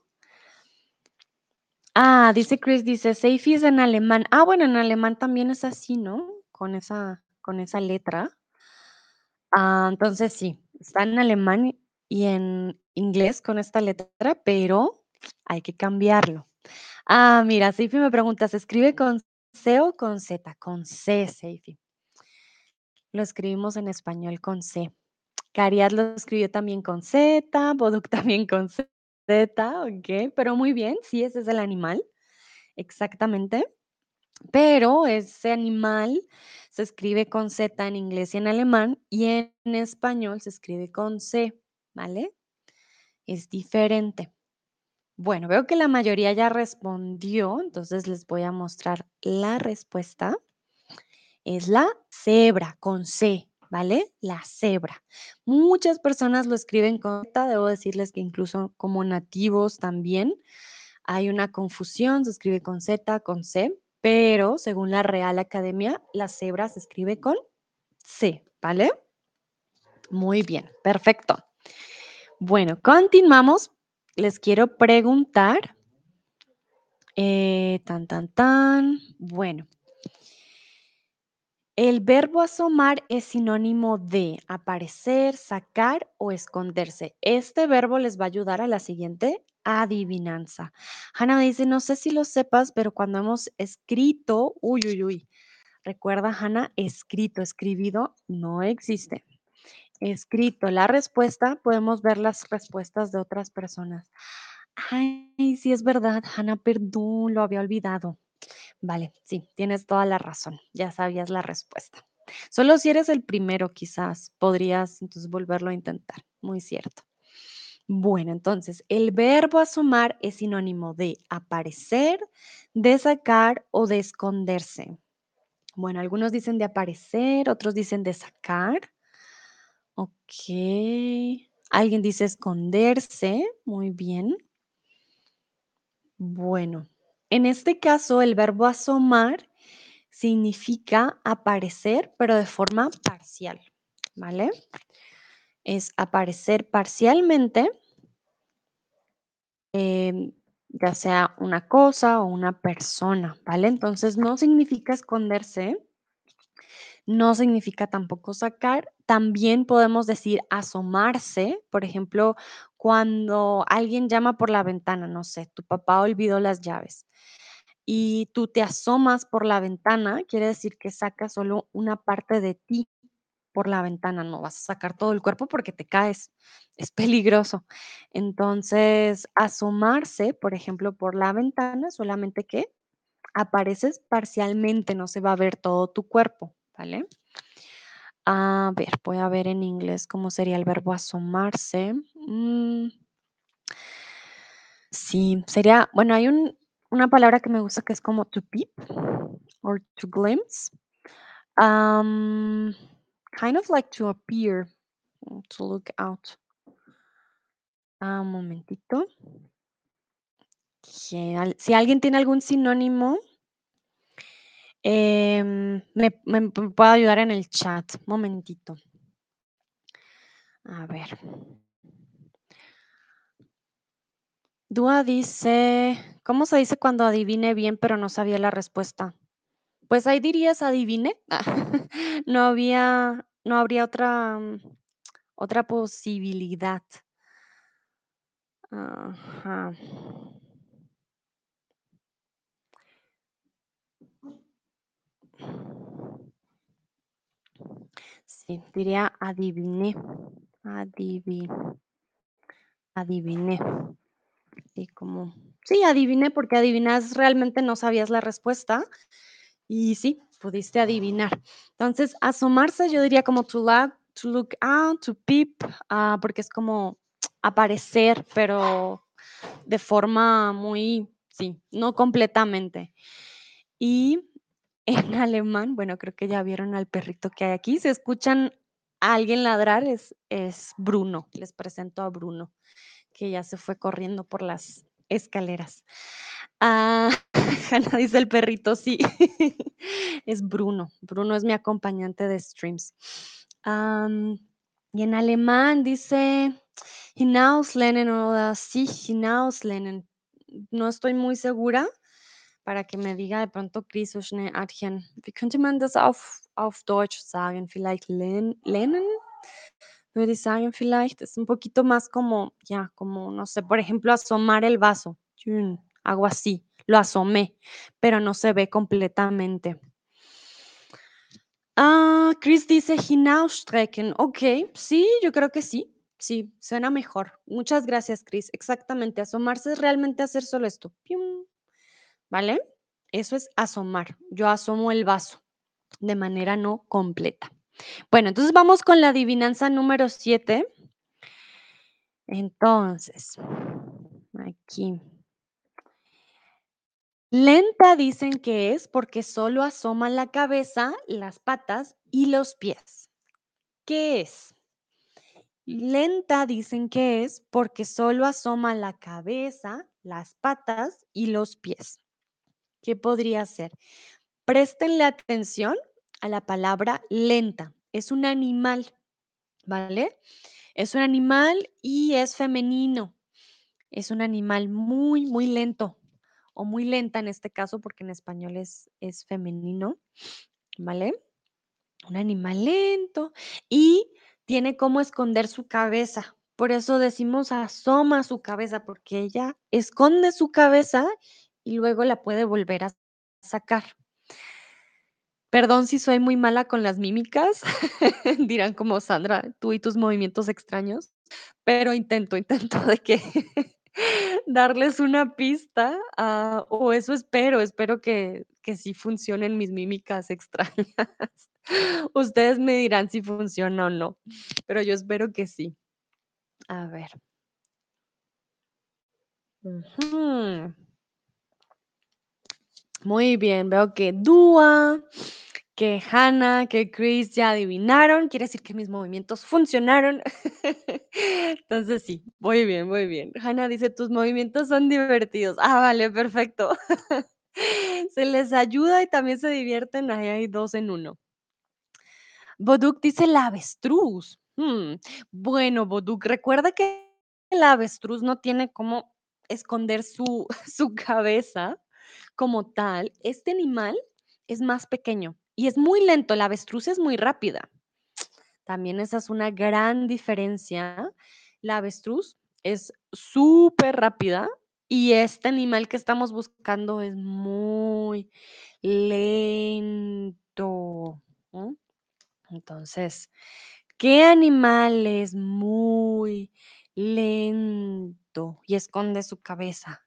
Ah, dice Chris, dice, Seifi es en alemán. Ah, bueno, en alemán también es así, ¿no? Con esa, con esa letra. Ah, entonces sí, está en alemán y en inglés con esta letra, pero hay que cambiarlo. Ah, mira, Seifi me pregunta, ¿se escribe con C o con Z? Con C, Seifi. Lo escribimos en español con C. Cariat lo escribió también con Z, Boduk también con Z, ok, pero muy bien, sí, ese es el animal, exactamente. Pero ese animal se escribe con Z en inglés y en alemán y en español se escribe con C, ¿vale? Es diferente. Bueno, veo que la mayoría ya respondió, entonces les voy a mostrar la respuesta. Es la cebra con C, ¿vale? La cebra. Muchas personas lo escriben con Z, debo decirles que incluso como nativos también hay una confusión, se escribe con Z, con C, pero según la Real Academia, la cebra se escribe con C, ¿vale? Muy bien, perfecto. Bueno, continuamos. Les quiero preguntar. Eh, tan, tan, tan. Bueno. El verbo asomar es sinónimo de aparecer, sacar o esconderse. Este verbo les va a ayudar a la siguiente adivinanza. Hanna dice, no sé si lo sepas, pero cuando hemos escrito, uy, uy, uy, recuerda Hanna, escrito, escribido, no existe. Escrito la respuesta, podemos ver las respuestas de otras personas. Ay, sí es verdad, Hanna, perdón, lo había olvidado. Vale, sí, tienes toda la razón, ya sabías la respuesta. Solo si eres el primero, quizás podrías entonces volverlo a intentar, muy cierto. Bueno, entonces, el verbo asomar es sinónimo de aparecer, de sacar o de esconderse. Bueno, algunos dicen de aparecer, otros dicen de sacar. Ok. Alguien dice esconderse. Muy bien. Bueno, en este caso, el verbo asomar significa aparecer, pero de forma parcial, ¿vale? Es aparecer parcialmente Em, ya sea una cosa o una persona, ¿vale? Entonces no significa esconderse, no significa tampoco sacar. También podemos decir asomarse, por ejemplo, cuando alguien llama por la ventana, no sé, tu papá olvidó las llaves y tú te asomas por la ventana, quiere decir que sacas solo una parte de ti por la ventana, no vas a sacar todo el cuerpo porque te caes, es peligroso. Entonces, asomarse, por ejemplo, por la ventana, solamente que apareces parcialmente, no se va a ver todo tu cuerpo, ¿vale? A ver, voy a ver en inglés cómo sería el verbo asomarse. Mm. Sí, sería, bueno, hay un, una palabra que me gusta que es como to peep or to glimpse. Um, kind of like to appear, mm, to look out. Ah, un momentito. Si alguien tiene algún sinónimo, em, me, me puede ayudar en el chat. Momentito. A ver. Dúa dice, ¿cómo se dice cuando adiviné bien pero no sabía la respuesta? Pues ahí dirías adiviné. No había, no habría otra, otra posibilidad. Ajá. Sí, diría adiviné. Adivi, adiviné. Y como, sí, adiviné porque adivinas realmente no sabías la respuesta y sí, pudiste adivinar. Entonces, asomarse yo diría como to look, to look out, to peep, ah, porque es como aparecer, pero de forma muy, sí, no completamente. Y en alemán, bueno, creo que ya vieron al perrito que hay aquí. Si escuchan a alguien ladrar, es, es Bruno. Les presento a Bruno, que ya se fue corriendo por las escaleras. Ah, dice el perrito, sí. es Bruno. Bruno es mi acompañante de streams. Am, y en alemán dice hinauslernen o sí. No estoy muy segura para que me diga de pronto Chris o schnell Adchen. Wie könnte man das auf, auf Deutsch sagen? Vielleicht len- würde ich sagen, vielleicht. Es un poquito más como, como, no sé, por ejemplo, asomar el vaso. Hago así, lo asomé, pero no se ve completamente. Ah, Chris dice hinausstrecken. Ok, sí, yo creo que sí. Sí, suena mejor. Muchas gracias, Chris. Exactamente, asomarse es realmente hacer solo esto. Pium, ¿Vale? Eso es asomar. Yo asomo el vaso de manera no completa. Bueno, entonces vamos con la adivinanza número 7. Entonces, aquí. Lenta dicen que es porque solo asoma la cabeza, las patas y los pies. ¿Qué es? Lenta dicen que es porque solo asoma la cabeza, las patas y los pies. ¿Qué podría ser? Préstenle atención a la palabra lenta. Es un animal, ¿vale? Es un animal y es femenino. Es un animal muy, muy lento o muy lenta en este caso porque en español es, es femenino, ¿vale? Un animal lento y tiene cómo esconder su cabeza. Por eso decimos asoma su cabeza porque ella esconde su cabeza y luego la puede volver a sacar. Perdón si soy muy mala con las mímicas, dirán como Sandra, tú y tus movimientos extraños, pero intento, intento de que darles una pista, ah, o eso espero, espero que, que sí funcionen mis mímicas extrañas. Ustedes me dirán si funciona o no, pero yo espero que sí. A ver. Ujú. Muy bien, veo que Dúa, que Hannah, que Chris ya adivinaron. Quiere decir que mis movimientos funcionaron. Entonces sí, muy bien, muy bien. Hannah dice, tus movimientos son divertidos. Ah, vale, perfecto. Se les ayuda y también se divierten. Ahí hay dos en uno. Boduk dice la avestruz. Hmm, Bueno, Boduk, recuerda que el avestruz no tiene cómo esconder su, su cabeza como tal. Este animal es más pequeño y es muy lento. La avestruz es muy rápida. También esa es una gran diferencia. La avestruz es súper rápida y este animal que estamos buscando es muy lento. Entonces, ¿qué animal es muy lento y esconde su cabeza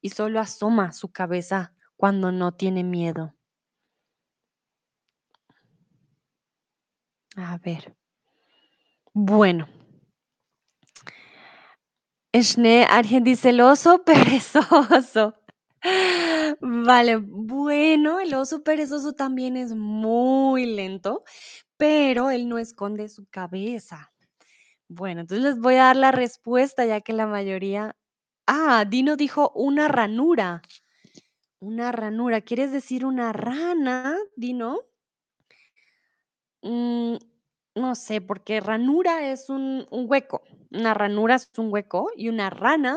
y solo asoma su cabeza cuando no tiene miedo? A ver. Bueno. Schnee, alguien dice el oso perezoso. Vale, bueno, el oso perezoso también es muy lento, pero él no esconde su cabeza. Bueno, entonces les voy a dar la respuesta, ya que la mayoría Ah, Dino dijo una ranura. Una ranura, ¿quieres decir una rana, Dino? Mm, no sé, porque ranura es un hueco. Una ranura es un hueco y una rana,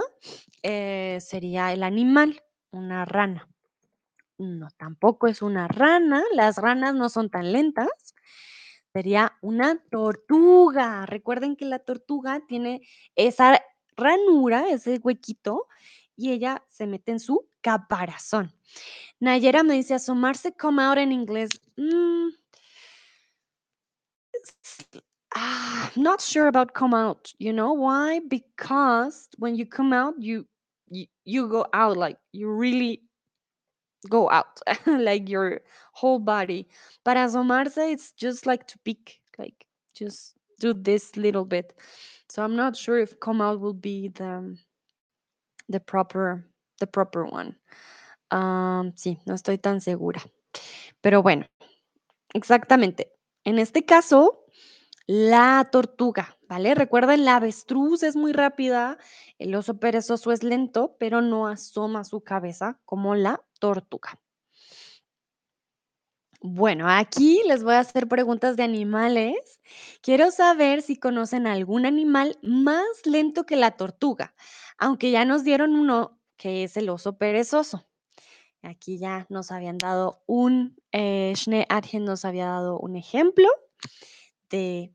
eh, sería el animal, una rana. No, tampoco es una rana, las ranas no son tan lentas. Sería una tortuga. Recuerden que la tortuga tiene esa ranura, ese huequito, y ella se mete en su caparazón. Nayera me dice: "Asomarse, come out en inglés". Mm. Ah, not sure about come out. You know why? Because when you come out, you you, go out like you really go out, like your whole body. Para asomarse, it's just like to peek, like just do this little bit. So I'm not sure if come out will be the the proper the proper one. Um, sí, no estoy tan segura. Pero bueno, exactamente. En este caso, la tortuga, ¿vale? Recuerden, la avestruz es muy rápida, el oso perezoso es lento, pero no asoma su cabeza como la tortuga. Bueno, aquí les voy a hacer preguntas de animales. Quiero saber si conocen algún animal más lento que la tortuga, aunque ya nos dieron uno que es el oso perezoso. Aquí ya nos habían dado un, eh, nos había dado un ejemplo de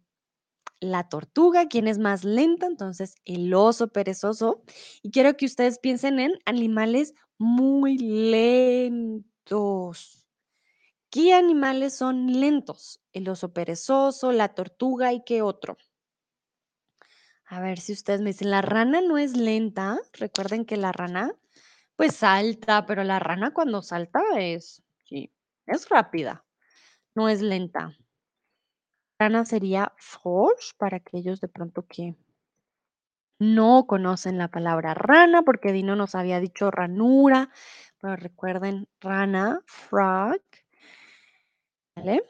la tortuga, quién es más lenta, entonces el oso perezoso. Y quiero que ustedes piensen en animales muy lentos. ¿Qué animales son lentos? El oso perezoso, la tortuga y qué otro. A ver si ustedes me dicen, la rana no es lenta. Recuerden que la rana, pues salta, pero la rana cuando salta es, sí, es rápida, no es lenta. Rana sería Frosch para aquellos de pronto que no conocen la palabra rana, porque Dino nos había dicho ranura, pero recuerden rana, frog. ¿Vale?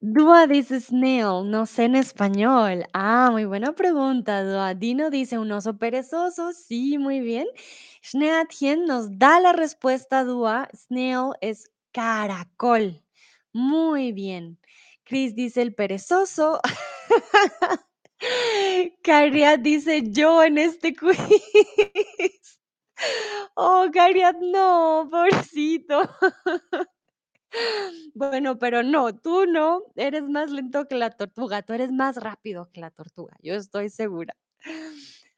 Dua dice snail, no sé en español. Ah, muy buena pregunta, Dua. Dino dice un oso perezoso. Sí, muy bien. Schneatien nos da la respuesta, Dua. Snail es caracol. Muy bien. Chris dice el perezoso. Cariat dice yo en este quiz. Oh, Cariat, no, pobrecito. Bueno, pero no, tú no, eres más lento que la tortuga, tú eres más rápido que la tortuga, yo estoy segura.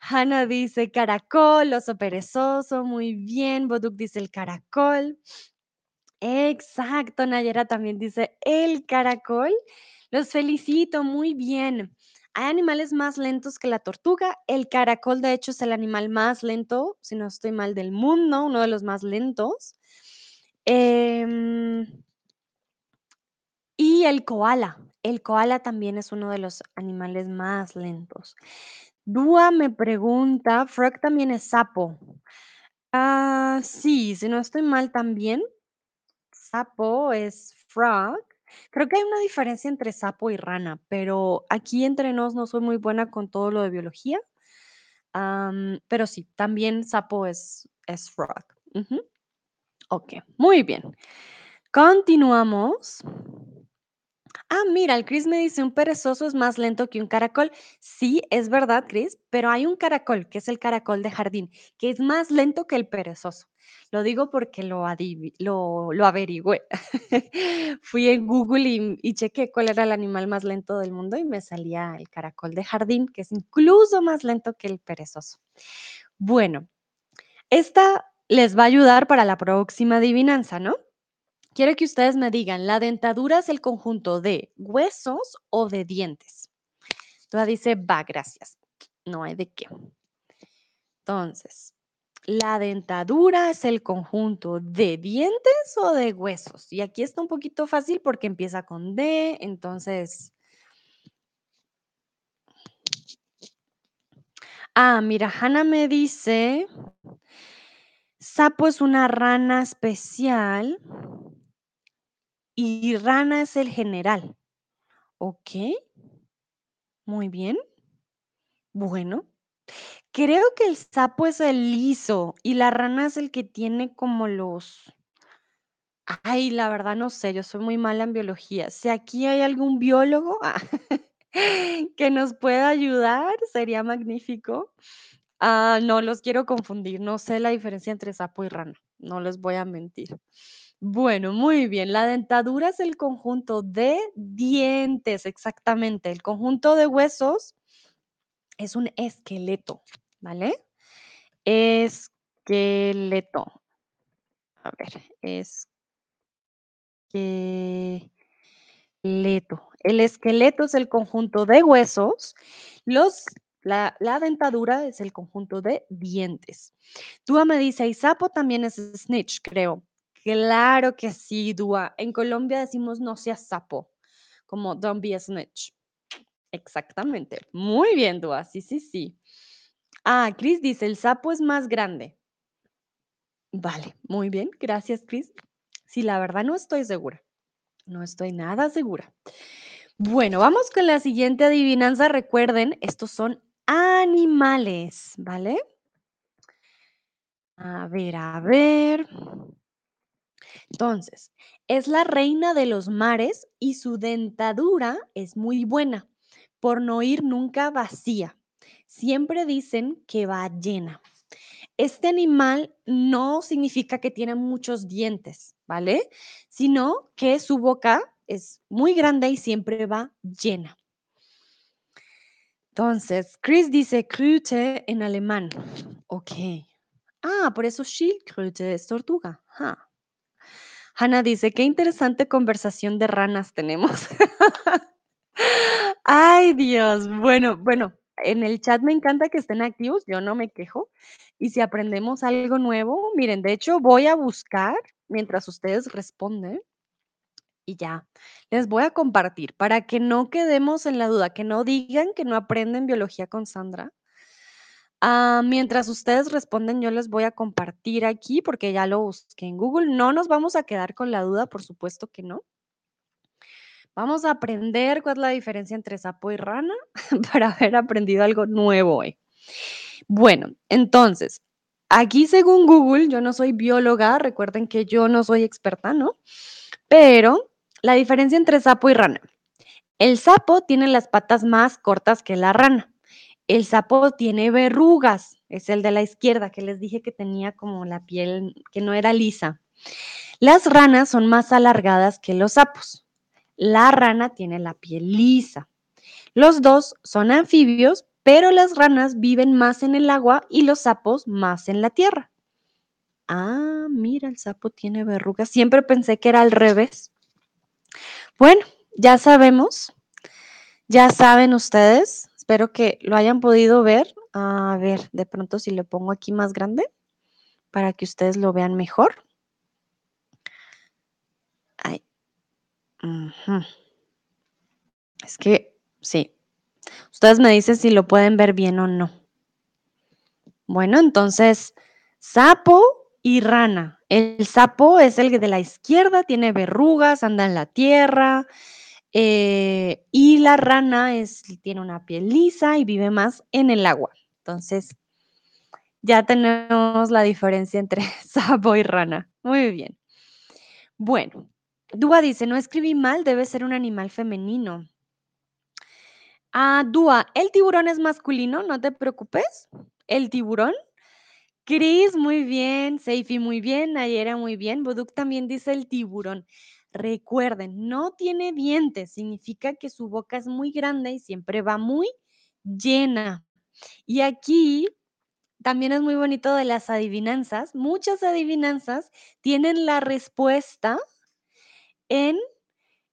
Hannah dice caracol, oso perezoso, muy bien. Boduk dice el caracol. Exacto, Nayera también dice el caracol. Los felicito, muy bien. Hay animales más lentos que la tortuga. El caracol, de hecho, es el animal más lento, si no estoy mal, del mundo, uno de los más lentos. Em, y el koala. El koala también es uno de los animales más lentos. Dúa me pregunta, frog también es sapo. Ah, sí, si no estoy mal también. Sapo es frog. Creo que hay una diferencia entre sapo y rana, pero aquí entre nos no soy muy buena con todo lo de biología. Pero sí, también sapo es, frog. Ujú. Ok, muy bien. Continuamos. Ah, mira, el Chris me dice, un perezoso es más lento que un caracol. Sí, es verdad, Chris, pero hay un caracol, que es el caracol de jardín, que es más lento que el perezoso. Lo digo porque lo, lo averigüé. Fui en Google y, y chequé cuál era el animal más lento del mundo y me salía el caracol de jardín, que es incluso más lento que el perezoso. Bueno, esta les va a ayudar para la próxima adivinanza, ¿no? Quiero que ustedes me digan, ¿la dentadura es el conjunto de huesos o de dientes? Toda dice, va, gracias. No hay de qué. Entonces, ¿la dentadura es el conjunto de dientes o de huesos? Y aquí está un poquito fácil porque empieza con D, entonces... Ah, mira, Hannah me dice, sapo es una rana especial y rana es el general. ¿Ok? Muy bien. Bueno, creo que el sapo es el liso y la rana es el que tiene como los... Ay, la verdad no sé, yo soy muy mala en biología. Si aquí hay algún biólogo ah, que nos pueda ayudar, sería magnífico. Ah, no los quiero confundir, no sé la diferencia entre sapo y rana, no les voy a mentir. Bueno, muy bien, la dentadura es el conjunto de dientes, exactamente. El conjunto de huesos es un esqueleto, ¿vale? Esqueleto. A ver, esqueleto. El esqueleto es el conjunto de huesos. Los, la, la dentadura es el conjunto de dientes. Dúa me dice, y sapo también es snitch, creo. Claro que sí, Dúa. En Colombia decimos no seas sapo, como don't be a snitch. Exactamente. Muy bien, Dúa. Sí, sí, sí. Ah, Chris dice, el sapo es más grande. Vale, muy bien. Gracias, Chris. Sí, la verdad no estoy segura. No estoy nada segura. Bueno, vamos con la siguiente adivinanza. Recuerden, estos son animales, ¿vale? A ver, a ver. Entonces, es la reina de los mares y su dentadura es muy buena, por no ir nunca vacía. Siempre dicen que va llena. Este animal no significa que tiene muchos dientes, ¿vale? Sino que su boca es muy grande y siempre va llena. Entonces, Chris dice Krüte en alemán. Ok. Ah, por eso Schildkröte es tortuga. Hannah dice, qué interesante conversación de ranas tenemos. Ay, Dios. Bueno, bueno, en el chat me encanta que estén activos, yo no me quejo. Y si aprendemos algo nuevo, miren, de hecho voy a buscar mientras ustedes responden y ya, les voy a compartir para que no quedemos en la duda, que no digan que no aprenden biología con Sandra. Ah, mientras ustedes responden, yo les voy a compartir aquí porque ya lo busqué en Google. No nos vamos a quedar con la duda, por supuesto que no. Vamos a aprender cuál es la diferencia entre sapo y rana para haber aprendido algo nuevo hoy. Bueno, entonces, aquí según Google, yo no soy bióloga, recuerden que yo no soy experta, ¿no? Pero la diferencia entre sapo y rana. El sapo tiene las patas más cortas que la rana. El sapo tiene verrugas, es el de la izquierda que les dije que tenía como la piel que no era lisa. Las ranas son más alargadas que los sapos. La rana tiene la piel lisa. Los dos son anfibios, pero las ranas viven más en el agua y los sapos más en la tierra. Ah, mira, el sapo tiene verrugas. Siempre pensé que era al revés. Bueno, ya sabemos, ya saben ustedes Espero que lo hayan podido ver. A ver, de pronto si le pongo aquí más grande para que ustedes lo vean mejor. Ay. Es que, sí. Ustedes me dicen si lo pueden ver bien o no. Bueno, entonces, sapo y rana. El sapo es el de la izquierda, tiene verrugas, anda en la tierra, eh, y la rana tiene una piel lisa y vive más en el agua. Entonces, ya tenemos la diferencia entre sapo y rana. Muy bien. Bueno, Dúa dice, no escribí mal, debe ser un animal femenino. Ah, Dúa, el tiburón es masculino, no te preocupes. El tiburón. Cris, muy bien. Seifi, muy bien. Nayera, muy bien. Boduk también dice el tiburón. Recuerden, no tiene dientes, significa que su boca es muy grande y siempre va muy llena. Y aquí también es muy bonito de las adivinanzas. Muchas adivinanzas tienen la respuesta en...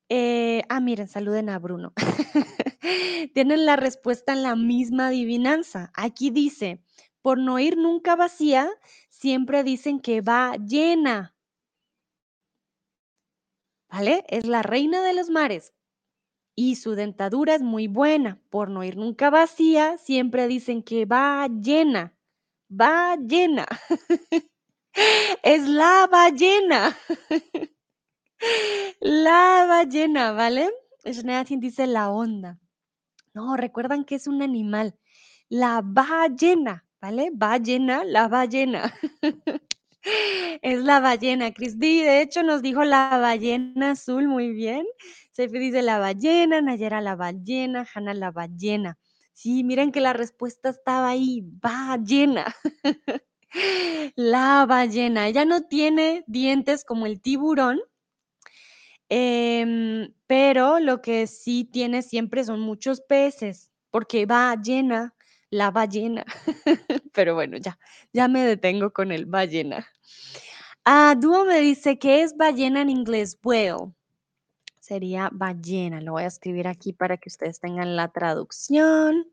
Eh, ah, miren, saluden a Bruno. tienen la respuesta en la misma adivinanza. Aquí dice, por no ir nunca vacía, siempre dicen que va llena. Es la reina de los mares. y su dentadura es muy buena. Por no ir nunca vacía, siempre dicen que va llena, va llena. es la ballena. la ballena, ¿vale? Schneider dice la onda. No, recuerdan que es un animal. La ballena, ¿vale? Ballena, la ballena. es la ballena. Cristi, de hecho, nos dijo la ballena azul muy bien. Sefi dice la ballena, Nayera la ballena, Hanna la ballena. Sí, miren que la respuesta estaba ahí, ballena. la ballena. Ella no tiene dientes como el tiburón, em, pero lo que sí tiene siempre son muchos peces, porque ballena, la ballena. pero bueno, ya, ya me detengo con el ballena. Ah, Duo me dice que es ballena en inglés, whale. Sería ballena. Lo voy a escribir aquí para que ustedes tengan la traducción.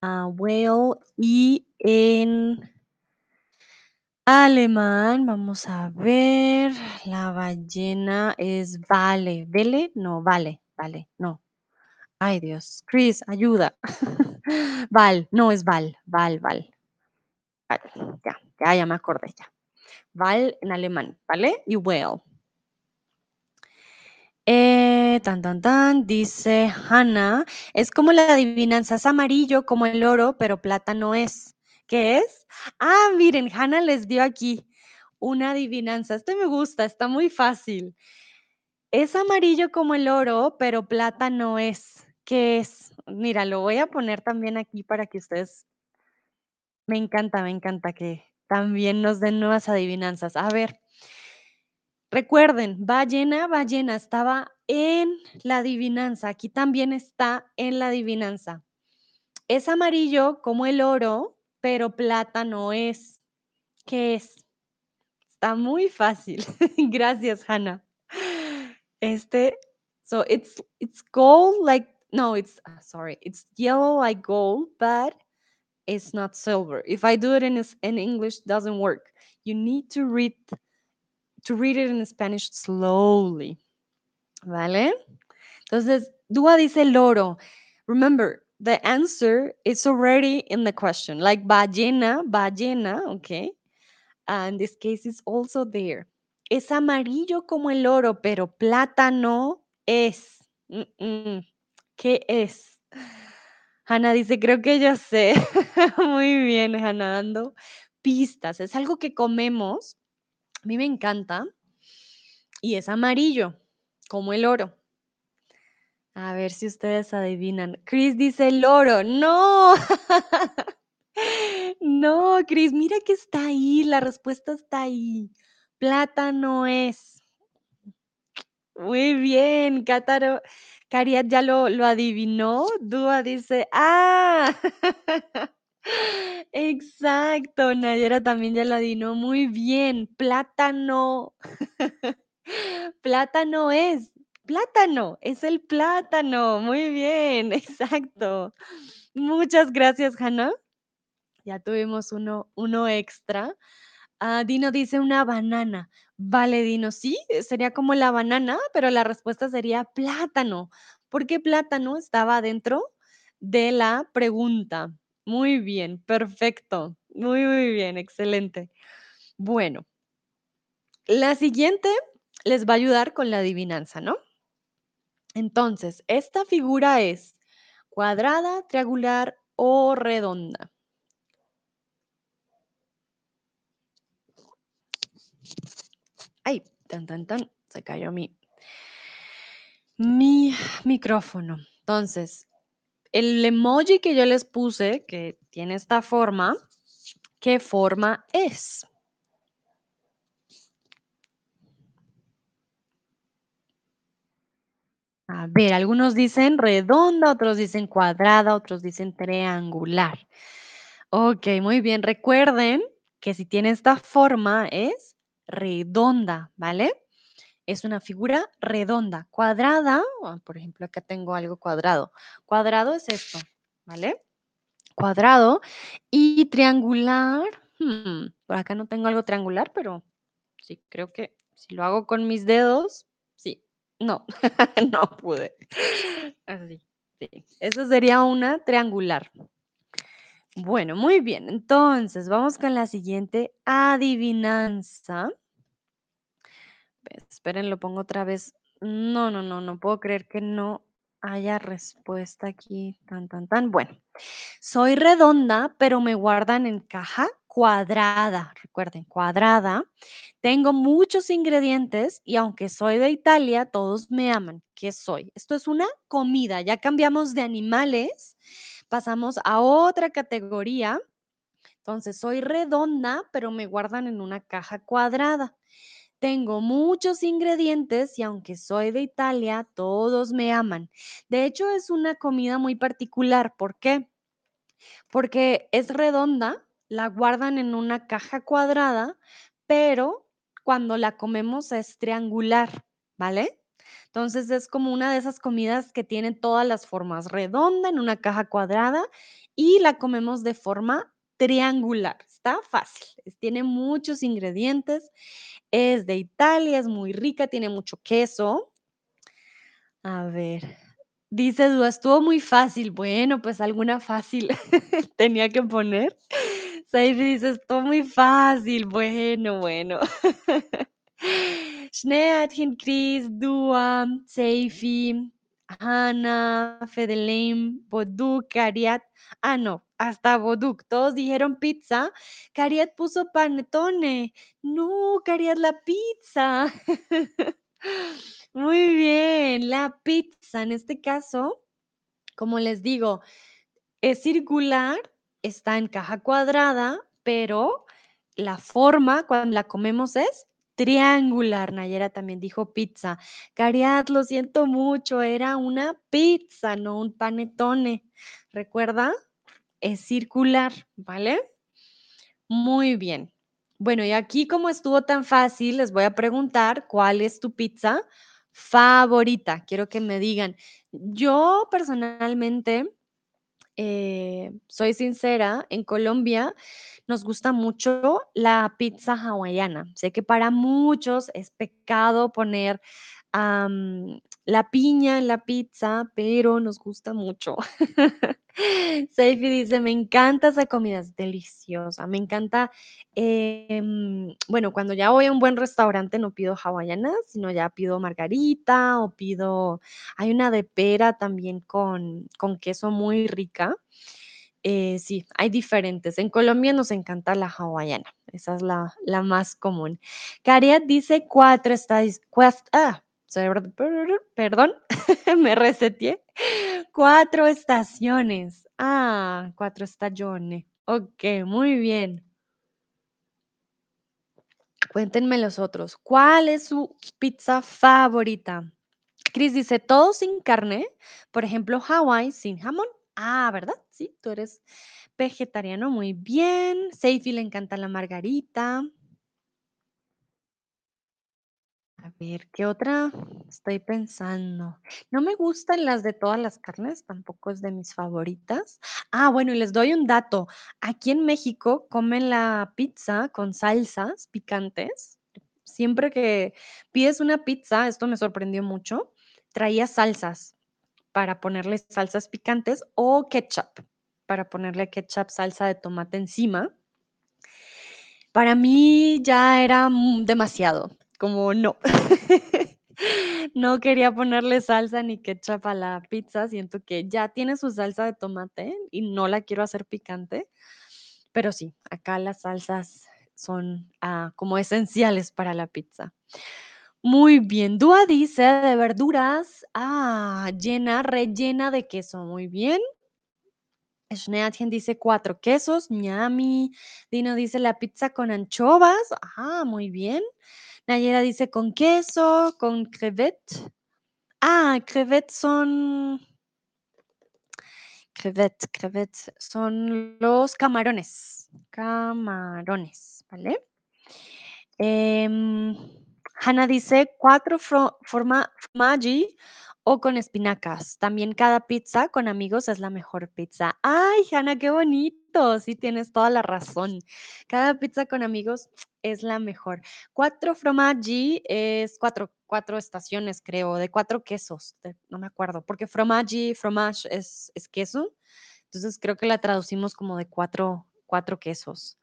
Ah, whale y en alemán, vamos a ver, la ballena es vale. ¿Vele? No, vale, vale, no. Ay, Dios. Chris, ayuda. val, no es val, val, val. Ya, ya, ya me acordé ya. Val en alemán, ¿vale? Y whale. Eh, tan, tan, tan, dice Hannah, es como la adivinanza, es amarillo como el oro, pero plata no es. ¿Qué es? Ah, miren, Hannah les dio aquí una adivinanza. Este me gusta, está muy fácil. Es amarillo como el oro, pero plata no es. ¿Qué es? Mira, lo voy a poner también aquí para que ustedes... Me encanta, me encanta que también nos den nuevas adivinanzas. A ver, recuerden, ballena, ballena, estaba en la adivinanza. Aquí también está en la adivinanza. Es amarillo como el oro, pero plata no es. ¿Qué es? Está muy fácil. Gracias, Hannah. Este, so it's it's gold like no, it's uh, sorry, it's yellow like gold, but it's not silver. If I do it in in English, doesn't work. You need to read to read it in Spanish slowly. ¿Vale? Entonces, Dua dice loro. Remember, the answer is already in the question. Like ballena, ballena, okay? And this case is also there. Es amarillo como el oro, pero plátano es. Mm -mm. ¿Qué es? Hanna dice, creo que ya sé. Muy bien, Hanna, dando pistas. Es algo que comemos. A mí me encanta. Y es amarillo, como el oro. A ver si ustedes adivinan. Chris dice el oro. No. no, Chris, mira que está ahí. La respuesta está ahí. Plátano es. Muy bien, Cátaro. Cariat ya lo, lo adivinó. Dúa dice, ah. Exacto, Nayera también ya lo adivinó. Muy bien, plátano. plátano es. Plátano, es el plátano. Muy bien, exacto. Muchas gracias, Hannah. Ya tuvimos uno, uno extra. Ah, Dino dice una banana. Vale, Dino, sí, sería como la banana, pero la respuesta sería plátano, porque plátano estaba dentro de la pregunta. Muy bien, perfecto. Muy, muy bien, excelente. Bueno, la siguiente les va a ayudar con la adivinanza, ¿no? Entonces, esta figura es cuadrada, triangular o redonda. Ay, tan, tan, tan, se cayó mi, mi micrófono. Entonces, el emoji que yo les puse, que tiene esta forma, ¿qué forma es? A ver, algunos dicen redonda, otros dicen cuadrada, otros dicen triangular. Ok, muy bien. Recuerden que si tiene esta forma es redonda, ¿vale? Es una figura redonda. Cuadrada, ah, por ejemplo, acá tengo algo cuadrado. Cuadrado es esto, ¿vale? Cuadrado. Y triangular, hmm, por acá no tengo algo triangular, pero sí, creo que si lo hago con mis dedos, sí, No, no pude. Así, sí. Eso sería una triangular. Bueno, muy bien. Entonces, vamos con la siguiente adivinanza. Esperen, lo pongo otra vez. No, no, no, no puedo creer que no haya respuesta aquí. Tan, tan, tan. Bueno, soy redonda, pero me guardan en caja cuadrada. Recuerden, cuadrada. Tengo muchos ingredientes y aunque soy de Italia, todos me aman. ¿Qué soy? Esto es una comida. Ya cambiamos de animales, pasamos a otra categoría. Entonces, soy redonda, pero me guardan en una caja cuadrada. Tengo muchos ingredientes y aunque soy de Italia, todos me aman. De hecho, es una comida muy particular. ¿Por qué? Porque es redonda, la guardan en una caja cuadrada, pero cuando la comemos es triangular, ¿vale? Entonces es como una de esas comidas que tiene todas las formas, redonda en una caja cuadrada y la comemos de forma triangular. Está fácil, tiene muchos ingredientes, es de Italia, es muy rica, tiene mucho queso. A ver, dice Dúa, estuvo muy fácil. Bueno, pues alguna fácil tenía que poner. Saifi dice, estuvo muy fácil. Bueno, bueno. Schneeärtchen, Chris, Dua, Seifi, Hanna, Fedeleim, Boduk, Cariat. Ah, no, hasta Boduk. Todos dijeron pizza. Cariat puso panetone. No, Cariat, la pizza. Muy bien, la pizza. En este caso, como les digo, es circular, está en caja cuadrada, pero la forma cuando la comemos es triangular. Nayera también dijo pizza. Cariat, lo siento mucho, era una pizza, no un panetone. ¿Recuerda? Es circular, ¿vale? Muy bien. Bueno, y aquí como estuvo tan fácil, les voy a preguntar cuál es tu pizza favorita. Quiero que me digan. Yo personalmente, eh, soy sincera, en Colombia nos gusta mucho la pizza hawaiana. Sé que para muchos es pecado poner la piña en la pizza, pero nos gusta mucho. Seifi dice, me encanta esa comida, es deliciosa, me encanta, em, bueno, cuando ya voy a un buen restaurante no pido hawaiana, sino ya pido margarita o pido, hay una de pera también con, con queso muy rica. Eh, sí, hay diferentes. En Colombia nos encanta la hawaiana, esa es la, la más común. Cariat dice cuatro, está, ah, perdón, me reseteé. Cuatro estaciones. Ah, cuatro estaciones. Ok, muy bien. Cuéntenme los otros. ¿Cuál es su pizza favorita? Chris dice, todo sin carne. Por ejemplo, Hawaii sin jamón. Ah, ¿verdad? Sí, tú eres vegetariano. Muy bien. Seifi le encanta la margarita. A ver, ¿qué otra? Estoy pensando. No me gustan las de todas las carnes, tampoco es de mis favoritas. Ah, bueno, y les doy un dato. Aquí en México comen la pizza con salsas picantes. Siempre que pides una pizza, esto me sorprendió mucho, traía salsas para ponerle salsas picantes o ketchup para ponerle ketchup, salsa de tomate encima. Para mí ya era demasiado como no. no quería ponerle salsa ni ketchup a la pizza, siento que ya tiene su salsa de tomate y no la quiero hacer picante, pero sí, acá las salsas son ah, como esenciales para la pizza. Muy bien, Dúa dice de verduras, ah, llena, rellena de queso, muy bien. Schneatchen dice cuatro quesos, ñami. Dino dice la pizza con anchovas, ah, muy bien. Nayera dice con queso, con crevette. Ah, crevettes son. Crevettes, crevettes son los camarones. Camarones, ¿vale? Em, Hanna dice cuatro forma Maggi o con espinacas. También cada pizza con amigos es la mejor pizza. Ay, Hanna, qué bonito. Sí, tienes toda la razón. Cada pizza con amigos es la mejor. Cuatro fromaggi es cuatro, cuatro estaciones, creo, de cuatro quesos. no me acuerdo, porque fromaggi, fromage es, es queso. Entonces creo que la traducimos como de cuatro, cuatro quesos.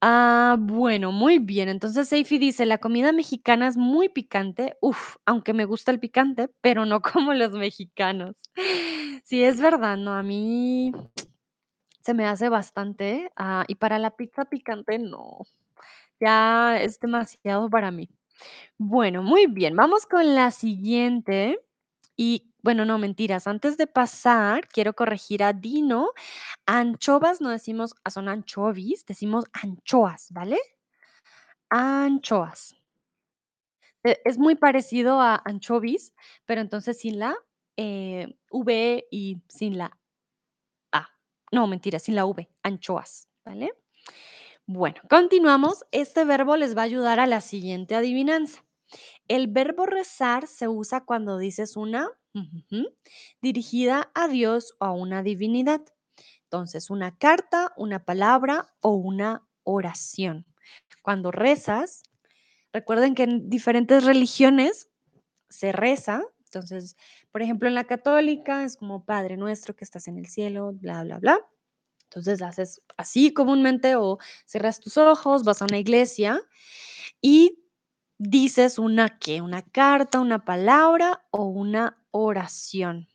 Ah, bueno, muy bien. Entonces Seifi dice, la comida mexicana es muy picante. Uf, aunque me gusta el picante, pero no como los mexicanos. Sí, es verdad, no, a mí se me hace bastante, ah, y para la pizza picante no, ya es demasiado para mí. Bueno, muy bien, vamos con la siguiente. Y bueno, no, mentiras. Antes de pasar, quiero corregir a Dino. Anchovas no decimos, ah, son anchovies, decimos anchoas, ¿vale? Anchoas. E- Es muy parecido a anchovies, pero entonces sin la eh, V y sin la. No, mentira, sin la V, anchoas, ¿vale? Bueno, continuamos. Este verbo les va a ayudar a la siguiente adivinanza. El verbo rezar se usa cuando dices una dirigida a Dios o a una divinidad. Entonces, una carta, una palabra o una oración. Cuando rezas, recuerden que en diferentes religiones se reza. Entonces, por ejemplo, en la católica es como Padre nuestro que estás en el cielo, bla, bla, bla. Entonces haces así comúnmente o cierras tus ojos, vas a una iglesia y dices una qué, una carta, una palabra o una oración.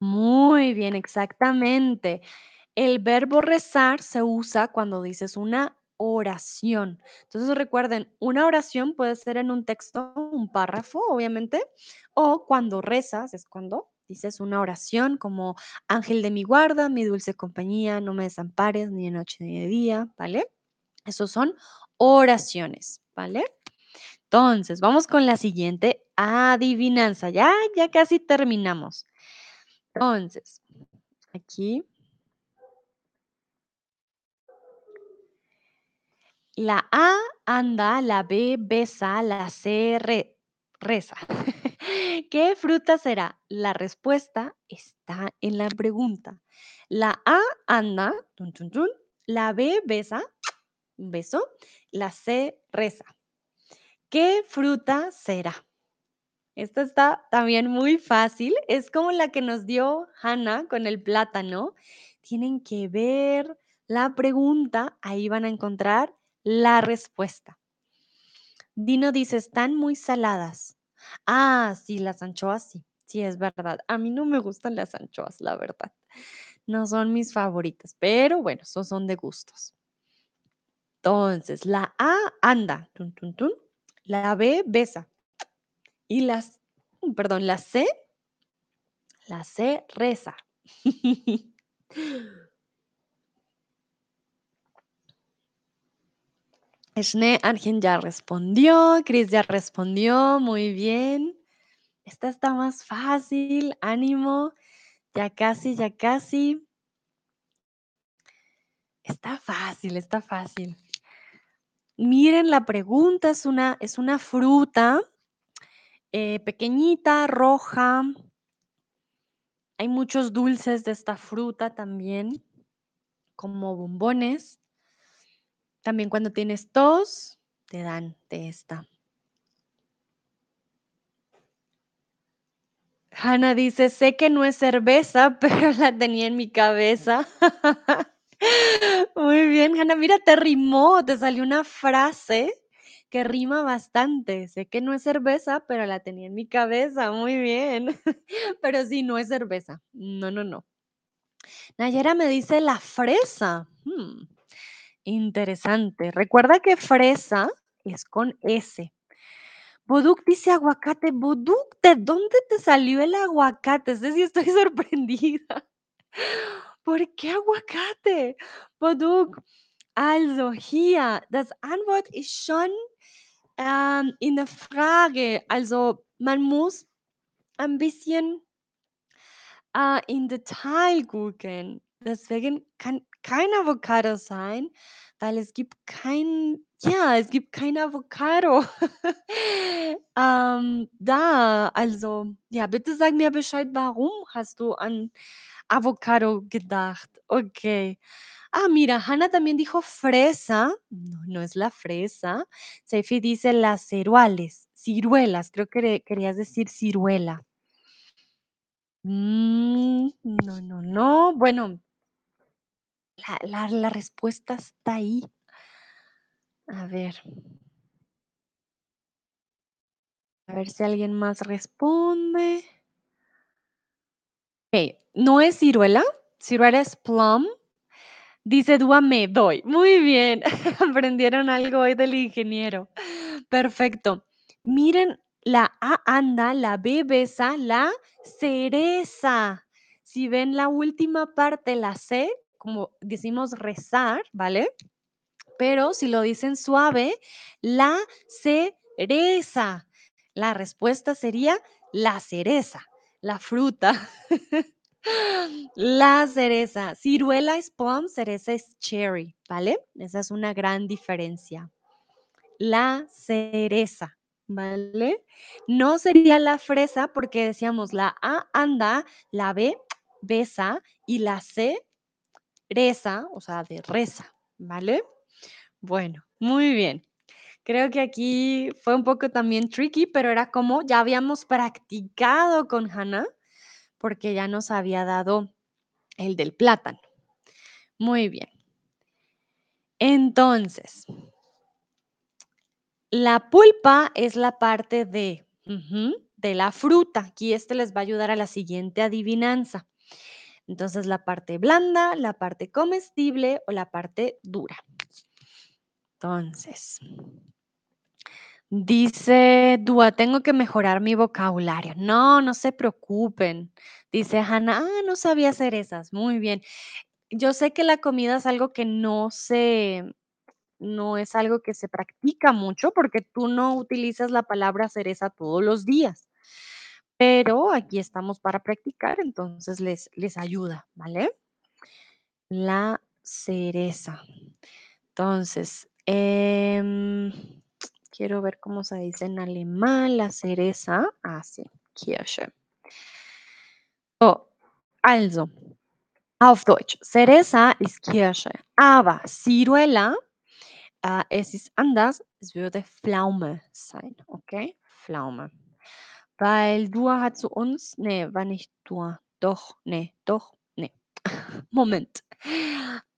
Muy bien, exactamente. El verbo rezar se usa cuando dices una oración. Entonces recuerden, una oración puede ser en un texto, un párrafo, obviamente, o cuando rezas es cuando dices una oración como Ángel de mi guarda, mi dulce compañía, no me desampares ni de noche ni de día, ¿vale? Esos son oraciones, ¿vale? Entonces, vamos con la siguiente adivinanza. Ya, ya casi terminamos. Entonces, aquí La A anda, la B besa, la C re- reza. ¿Qué fruta será? La respuesta está en la pregunta. La A anda, la B besa, un beso, la C reza. ¿Qué fruta será? Esta está también muy fácil. Es como la que nos dio Hannah con el plátano. Tienen que ver la pregunta, ahí van a encontrar la respuesta. Dino dice, están muy saladas. Ah, sí, las anchoas sí. Sí, es verdad. A mí no me gustan las anchoas, la verdad. No son mis favoritas, pero bueno, esos son de gustos. Entonces, la A anda, tun, tun, tun. La B besa. Y las, perdón, la C, la C reza. Esne Argen ya respondió, Chris ya respondió, muy bien. Esta está más fácil, ánimo, ya casi, ya casi. Está fácil, está fácil. Miren, la pregunta es una, es una fruta eh, pequeñita, roja. Hay muchos dulces de esta fruta también, como bombones. También cuando tienes tos, te dan de esta. Hanna dice, sé que no es cerveza, pero la tenía en mi cabeza. Muy bien, Hanna, mira, te rimó, te salió una frase que rima bastante. Sé que no es cerveza, pero la tenía en mi cabeza. Muy bien. Pero sí, no es cerveza. No, no, no. Nayera me dice la fresa. Hmm, interesante. Recuerda que fresa es con S. Boduk dice aguacate. Boduk, ¿de dónde te salió el aguacate? Ese sí estoy sorprendida. ¿Por qué aguacate? Boduk, also hier, das Antwort ist schon ähm, in der Frage. Also man muss ein bisschen äh, in Detail gucken. Deswegen kann kein Avocado sein, weil es gibt kein, ja, es gibt kein Avocado. ähm, da, also, ja, bitte sag mir Bescheid, warum hast du an Avocado gedacht. Okey. Ah, mira, Hannah también dijo fresa. No, no es la fresa. Seifi dice las ceruales, ciruelas, creo que querías decir ciruela. Mm, no, no, no. Bueno la la respuesta está ahí. A ver. A ver si alguien más responde. Okey, no es ciruela, ciruela es plum. Dice Dúa, me doy. Muy bien, aprendieron algo hoy del ingeniero. Perfecto. Miren, la A anda, la B besa, la cereza. Si ven la última parte, la C, como decimos rezar, ¿vale? Pero si lo dicen suave, la cereza. La respuesta sería la cereza, la fruta. La cereza. Ciruela es plum, cereza es cherry, ¿vale? Esa es una gran diferencia. La cereza, ¿vale? No sería la fresa porque decíamos la A anda, la B besa y la C reza, o sea, de reza, ¿vale? Bueno, muy bien. Creo que aquí fue un poco también tricky, pero era como ya habíamos practicado con Hannah, porque ya nos había dado el del plátano. Muy bien. Entonces la pulpa es la parte de de la fruta. Aquí este les va a ayudar a la siguiente adivinanza. Entonces, la parte blanda, la parte comestible o la parte dura. Entonces dice Dúa, tengo que mejorar mi vocabulario. No, no se preocupen. Dice Hannah, ah, no sabía cerezas. Muy bien. Yo sé que la comida es algo que no se no es algo que se practica mucho, porque tú no utilizas la palabra cereza todos los días. Pero aquí estamos para practicar, entonces les les ayuda, ¿vale? La cereza. Entonces, em, quiero ver cómo se dice en alemán la cereza. Ah, sí, Kirsche. Oh, also, auf Deutsch, Cereza ist Kirsche, aber Ciruela, äh, es ist anders, es würde Pflaume sein, okay? Pflaume. Weil Dua hat zu uns ne, war nicht Dua. Doch, ne, doch, ne. Moment.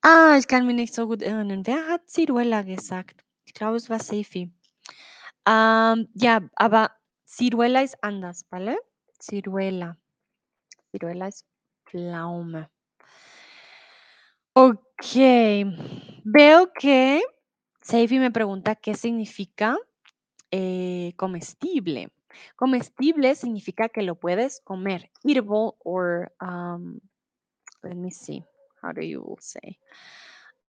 Ah, ich kann mich nicht so gut erinnern. Wer hat Ciruela gesagt? Ich glaube, es war Seifi. Ähm, ja, aber Ciruela ist anders, ¿vale? Ciruela. Ciruela es Pflaume. Okey. Veo que Seifi me pregunta qué significa, eh, comestible. Comestible significa que lo puedes comer. Eatable or, um, let me see, how do you say?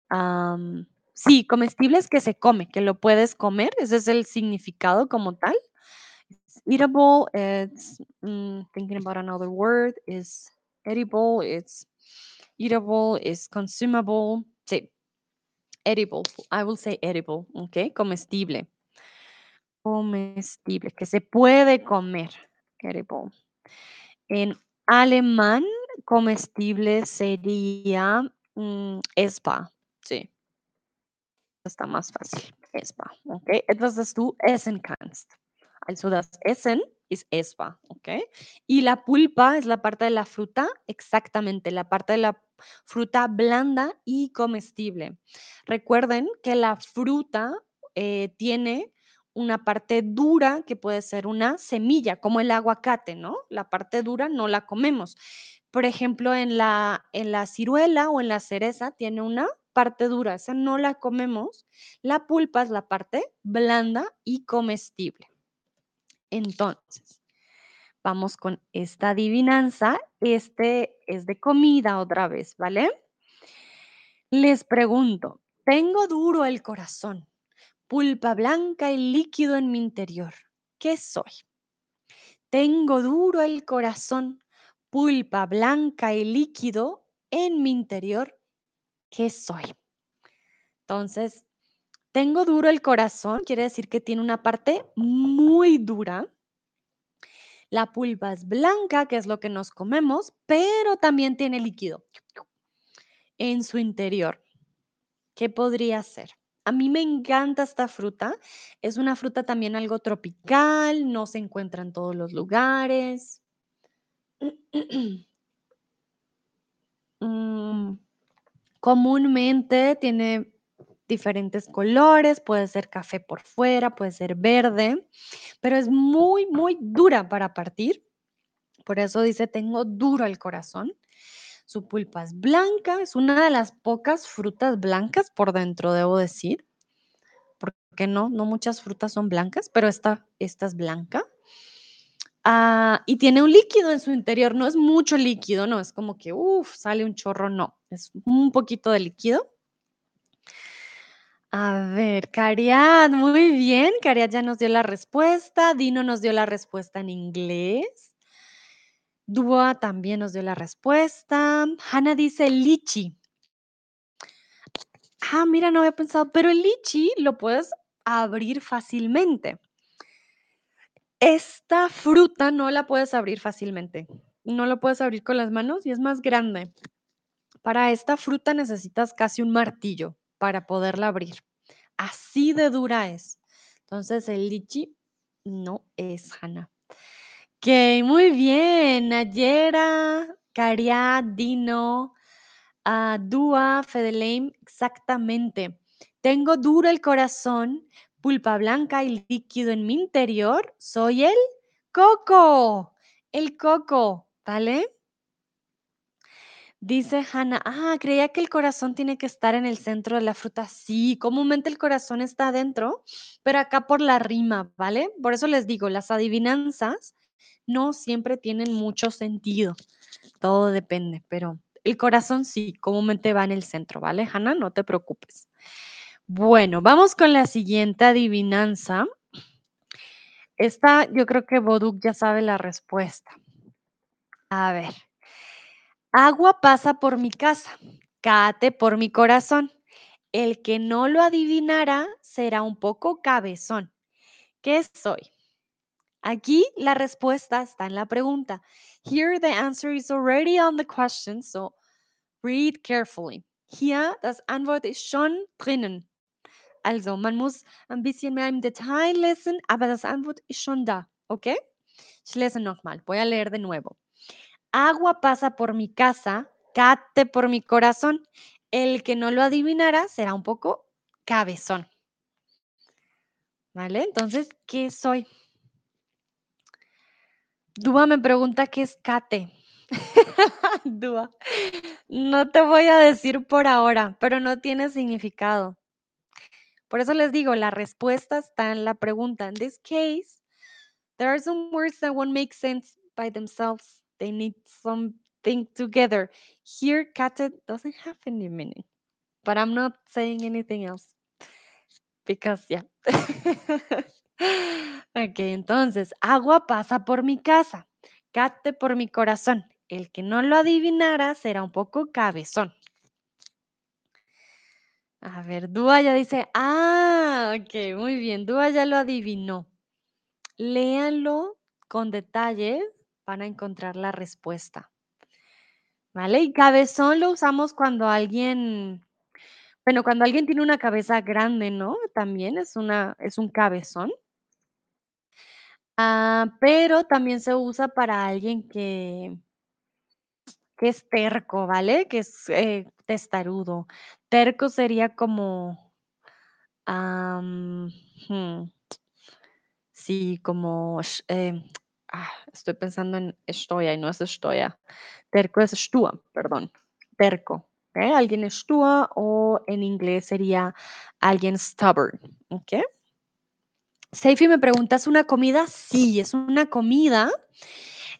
Am, sí, comestible es que se come, que lo puedes comer, ese es el significado como tal. Eatable, it's, thinking about another word, is edible, it's eatable, is consumable. Sí. Edible, I will say edible, ¿okey? Comestible. Comestible, que se puede comer. En alemán, comestible sería, mm, essbar, sí. Está más fácil, essbar, ¿okey? Etwas, das du essen kannst. Also, das Essen ist essbar, ¿okey? Y la pulpa es la parte de la fruta, exactamente, la parte de la fruta blanda y comestible. Recuerden que la fruta, eh, tiene una parte dura que puede ser una semilla, como el aguacate, ¿no? La parte dura no la comemos. Por ejemplo, en la en la ciruela o en la cereza tiene una parte dura, esa no la comemos. La pulpa es la parte blanda y comestible. Entonces, vamos con esta adivinanza. Este es de comida otra vez, ¿vale? Les pregunto, tengo duro el corazón, pulpa blanca y líquido en mi interior, ¿qué soy? Tengo duro el corazón, pulpa blanca y líquido en mi interior, ¿qué soy? Entonces, tengo duro el corazón, quiere decir que tiene una parte muy dura. La pulpa es blanca, que es lo que nos comemos, pero también tiene líquido en su interior. ¿Qué podría ser? A mí me encanta esta fruta. Es una fruta también algo tropical, no se encuentra en todos los lugares. Mm, comúnmente tiene diferentes colores, puede ser café por fuera, puede ser verde, pero es muy, muy dura para partir. Por eso dice, tengo duro el corazón. Su pulpa es blanca, es una de las pocas frutas blancas por dentro, debo decir. Porque no, no muchas frutas son blancas, pero esta, esta es blanca. Ah, y tiene un líquido en su interior, no es mucho líquido, no, es como que, uff, sale un chorro, no, es un poquito de líquido. A ver, Cariad, muy bien, Cariad ya nos dio la respuesta, Dino nos dio la respuesta en inglés. Dua también nos dio la respuesta. Hannah dice lichi. Ah, mira, no había pensado, pero el lichi lo puedes abrir fácilmente. Esta fruta no la puedes abrir fácilmente. No lo puedes abrir con las manos y es más grande. Para esta fruta necesitas casi un martillo para poderla abrir. Así de dura es. Entonces el lichi no es Hannah. Ok, muy bien. Nayera, Caria, Dino, uh, Dua, Fedeleim, exactamente. Tengo duro el corazón, pulpa blanca y líquido en mi interior. Soy el coco. El coco, ¿vale? Dice Hannah, ah, creía que el corazón tiene que estar en el centro de la fruta. Sí, comúnmente el corazón está adentro, pero acá por la rima, ¿vale? Por eso les digo, las adivinanzas no siempre tienen mucho sentido. Todo depende, pero el corazón sí, comúnmente va en el centro, ¿vale, Hannah? No te preocupes. Bueno, vamos con la siguiente adivinanza. Esta yo creo que Boduk ya sabe la respuesta. A ver. Agua pasa por mi casa, cate por mi corazón. El que no lo adivinará será un poco cabezón. ¿Qué soy? Aquí la respuesta está en la pregunta. Here the answer is already on the question, so read carefully. Hier das Antwort ist schon drinnen. Also, man muss ein bisschen mehr im Detail lesen, aber das Antwort ist schon da, ¿ok? Ich nochmal, voy a leer de nuevo. Agua pasa por mi casa, cate por mi corazón. El que no lo adivinara será un poco cabezón. ¿Vale? Entonces, ¿qué soy? Dúa me pregunta qué es Kate. Dúa, no te voy a decir por ahora, pero no tiene significado. Por eso les digo, la respuesta está en la pregunta. In this case, there are some words that won't make sense by themselves. They need something together. Here, Kate doesn't have any meaning, but I'm not saying anything else because, yeah. Ok, entonces, agua pasa por mi casa, cate por mi corazón. El que no lo adivinara será un poco cabezón. A ver, Dúa ya dice, ah, ok, muy bien, Dúa ya lo adivinó. Léanlo con detalle, van a encontrar la respuesta. ¿Vale? Y cabezón lo usamos cuando alguien, bueno, cuando alguien tiene una cabeza grande, ¿no? También es, una, es un cabezón. Ah, pero también se usa para alguien que que es terco, ¿vale? Que es, eh, testarudo. Terco sería como, hmm, sí, como, em, ah, estoy pensando en estoya y no es estoya. Terco es stua, perdón, terco, Alguien stua o en inglés sería alguien stubborn, ¿ok? Seifi me pregunta, ¿es una comida? Sí, es una comida.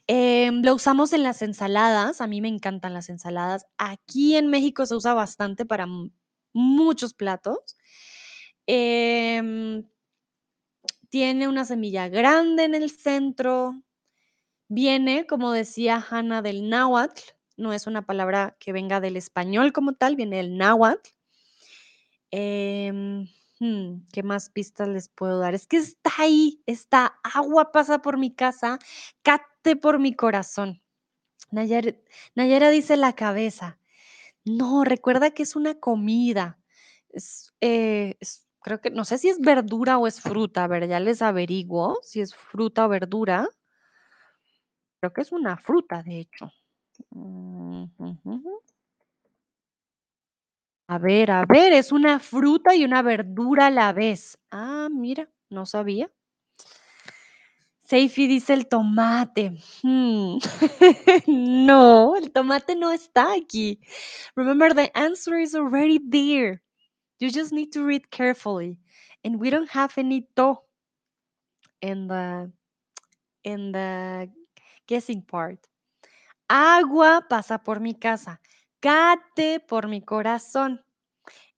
Em, lo usamos en las ensaladas. A mí me encantan las ensaladas. Aquí en México se usa bastante para muchos platos. Em, tiene una semilla grande en el centro. Viene, como decía Hannah, del náhuatl. No es una palabra que venga del español como tal, viene del náhuatl. Em, Hmm, ¿qué más pistas les puedo dar? Es que está ahí, está agua pasa por mi casa, cate por mi corazón. Nayara, Nayara dice la cabeza. No, recuerda que es una comida. Eh, creo que, no sé si es verdura o es fruta. A ver, ya les averiguo si es fruta o verdura. Creo que es una fruta, de hecho. Mm. A ver, a ver, es una fruta y una verdura a la vez. Ah, mira, no sabía. Seifi dice el tomate. Hmm. no, el tomate no está aquí. Remember, the answer is already there. You just need to read carefully. And we don't have any to in the in the guessing part. Agua pasa por mi casa. Cate por mi corazón.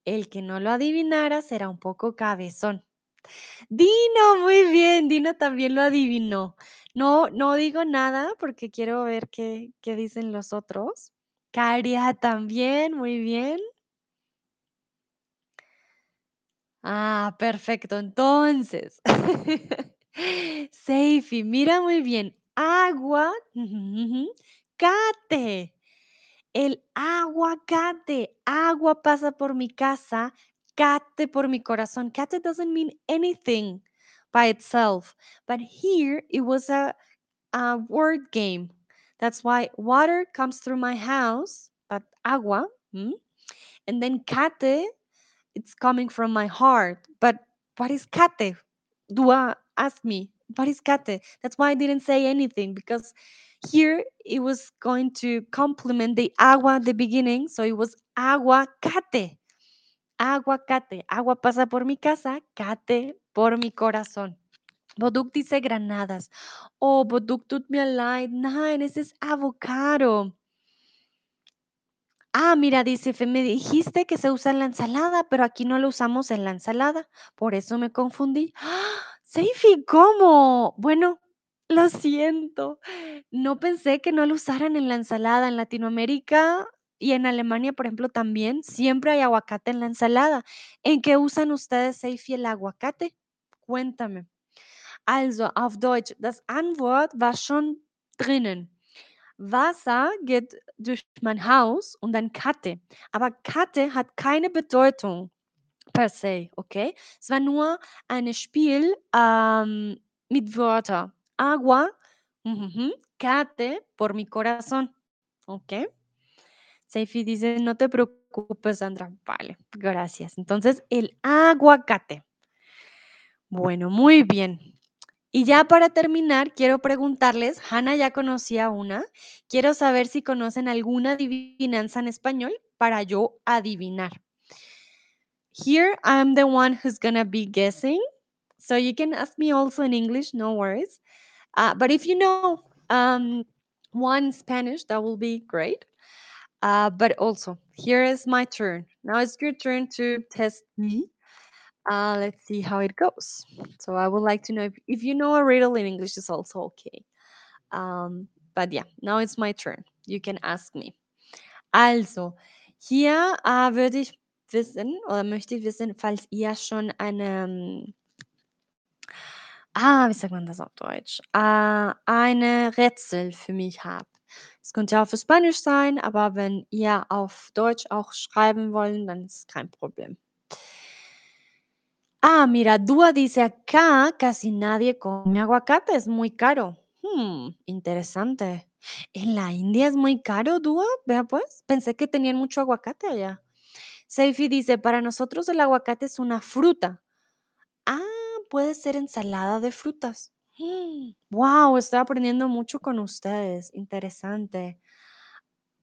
El que no lo adivinara será un poco cabezón. Dino, muy bien, Dino también lo adivinó. No, no digo nada porque quiero ver qué, qué dicen los otros. Caria también, muy bien. Ah, perfecto. Entonces, Seifi, mira muy bien. Agua, cate. El aguacate. Agua pasa por mi casa, cate por mi corazón. Cate doesn't mean anything by itself, but here it was a, a word game. That's why water comes through my house, but agua, mm, and then cate it's coming from my heart. But what is kate? Dua asked me, what is kate? That's why I didn't say anything because here it was going to complement the agua at the beginning. So it was agua kate. Agua pasa por mi casa, kate por mi corazón. Boduk dice granadas. Oh, Boduk tut mir leid. Nein, es es avocado. Ah, mira, dice me dijiste que se usa en la ensalada, pero aquí no lo usamos en la ensalada. Por eso me confundí. ¡Ah! Seifi, ¿cómo? Bueno, lo siento. No pensé que no lo usaran en la ensalada. En Latinoamérica y en Alemania, por ejemplo, también siempre hay aguacate en la ensalada. ¿En qué usan ustedes, Seifi, el aguacate? Cuéntame. Also, auf Deutsch, das Antwort war schon drinnen. Wasser geht durch mein Haus und dann Kate. Aber Kate hat keine Bedeutung per se, okay? Es war nur ein Spiel ähm, mit Wörtern. Agua, mhm, Kate por mi corazón, ¿ok? Seifi dice, no te preocupes, Sandra. Vale, gracias. Entonces, el aguacate. Bueno, muy bien. Y ya para terminar, quiero preguntarles, Hanna ya conocía una, quiero saber si conocen alguna adivinanza en español para yo adivinar. Here I'm the one who's gonna be guessing, so you can ask me also in English, no worries. Uh, but if you know um, one Spanish, that will be great. Uh, but also, here is my turn. Now it's your turn to test me. Uh, let's see how it goes. So I would like to know if, if you know a riddle in English is also okay. Um, but yeah, now it's my turn. You can ask me. Also, hier äh, würde ich wissen oder möchte ich wissen, falls ihr schon eine, ah, wie sagt man das auf Deutsch? Äh, eine Rätsel für mich habt. Es könnte auch für Spanisch sein, aber wenn ihr auf Deutsch auch schreiben wollen, dann ist kein Problem. Ah, mira, Dúa dice acá casi nadie come aguacate, es muy caro. Hmm, interesante. ¿En la India es muy caro, Dúa? Vea pues, pensé que tenían mucho aguacate allá. Seifi dice, para nosotros el aguacate es una fruta. Puede ser ensalada de frutas. wow, estoy aprendiendo mucho con ustedes. Interesante.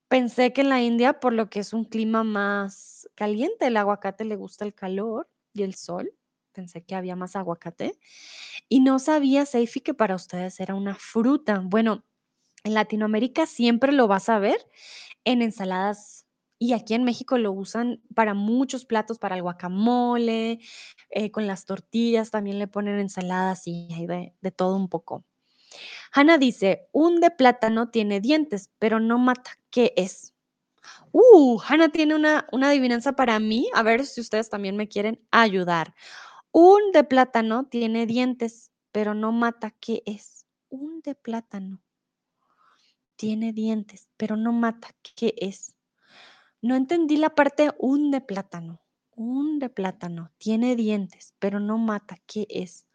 Pensé que en la India, por lo que es un clima más caliente, el aguacate le gusta el calor y el sol. Pensé que había más aguacate. Y no sabía, Seifi, que para ustedes era una fruta. Bueno, en Latinoamérica siempre lo vas a ver en ensaladas y aquí en México lo usan para muchos platos, para el guacamole, eh, con las tortillas también le ponen ensaladas y hay de, todo un poco. Hanna dice, un de plátano tiene dientes, pero no mata. ¿Qué es? Uh, Hannah tiene una, una adivinanza para mí. A ver si ustedes también me quieren ayudar. Un de plátano tiene dientes, pero no mata. ¿Qué es? Un de plátano tiene dientes, pero no mata. ¿Qué es? No entendí la parte un de plátano. Un de plátano tiene dientes, pero no mata. ¿Qué es?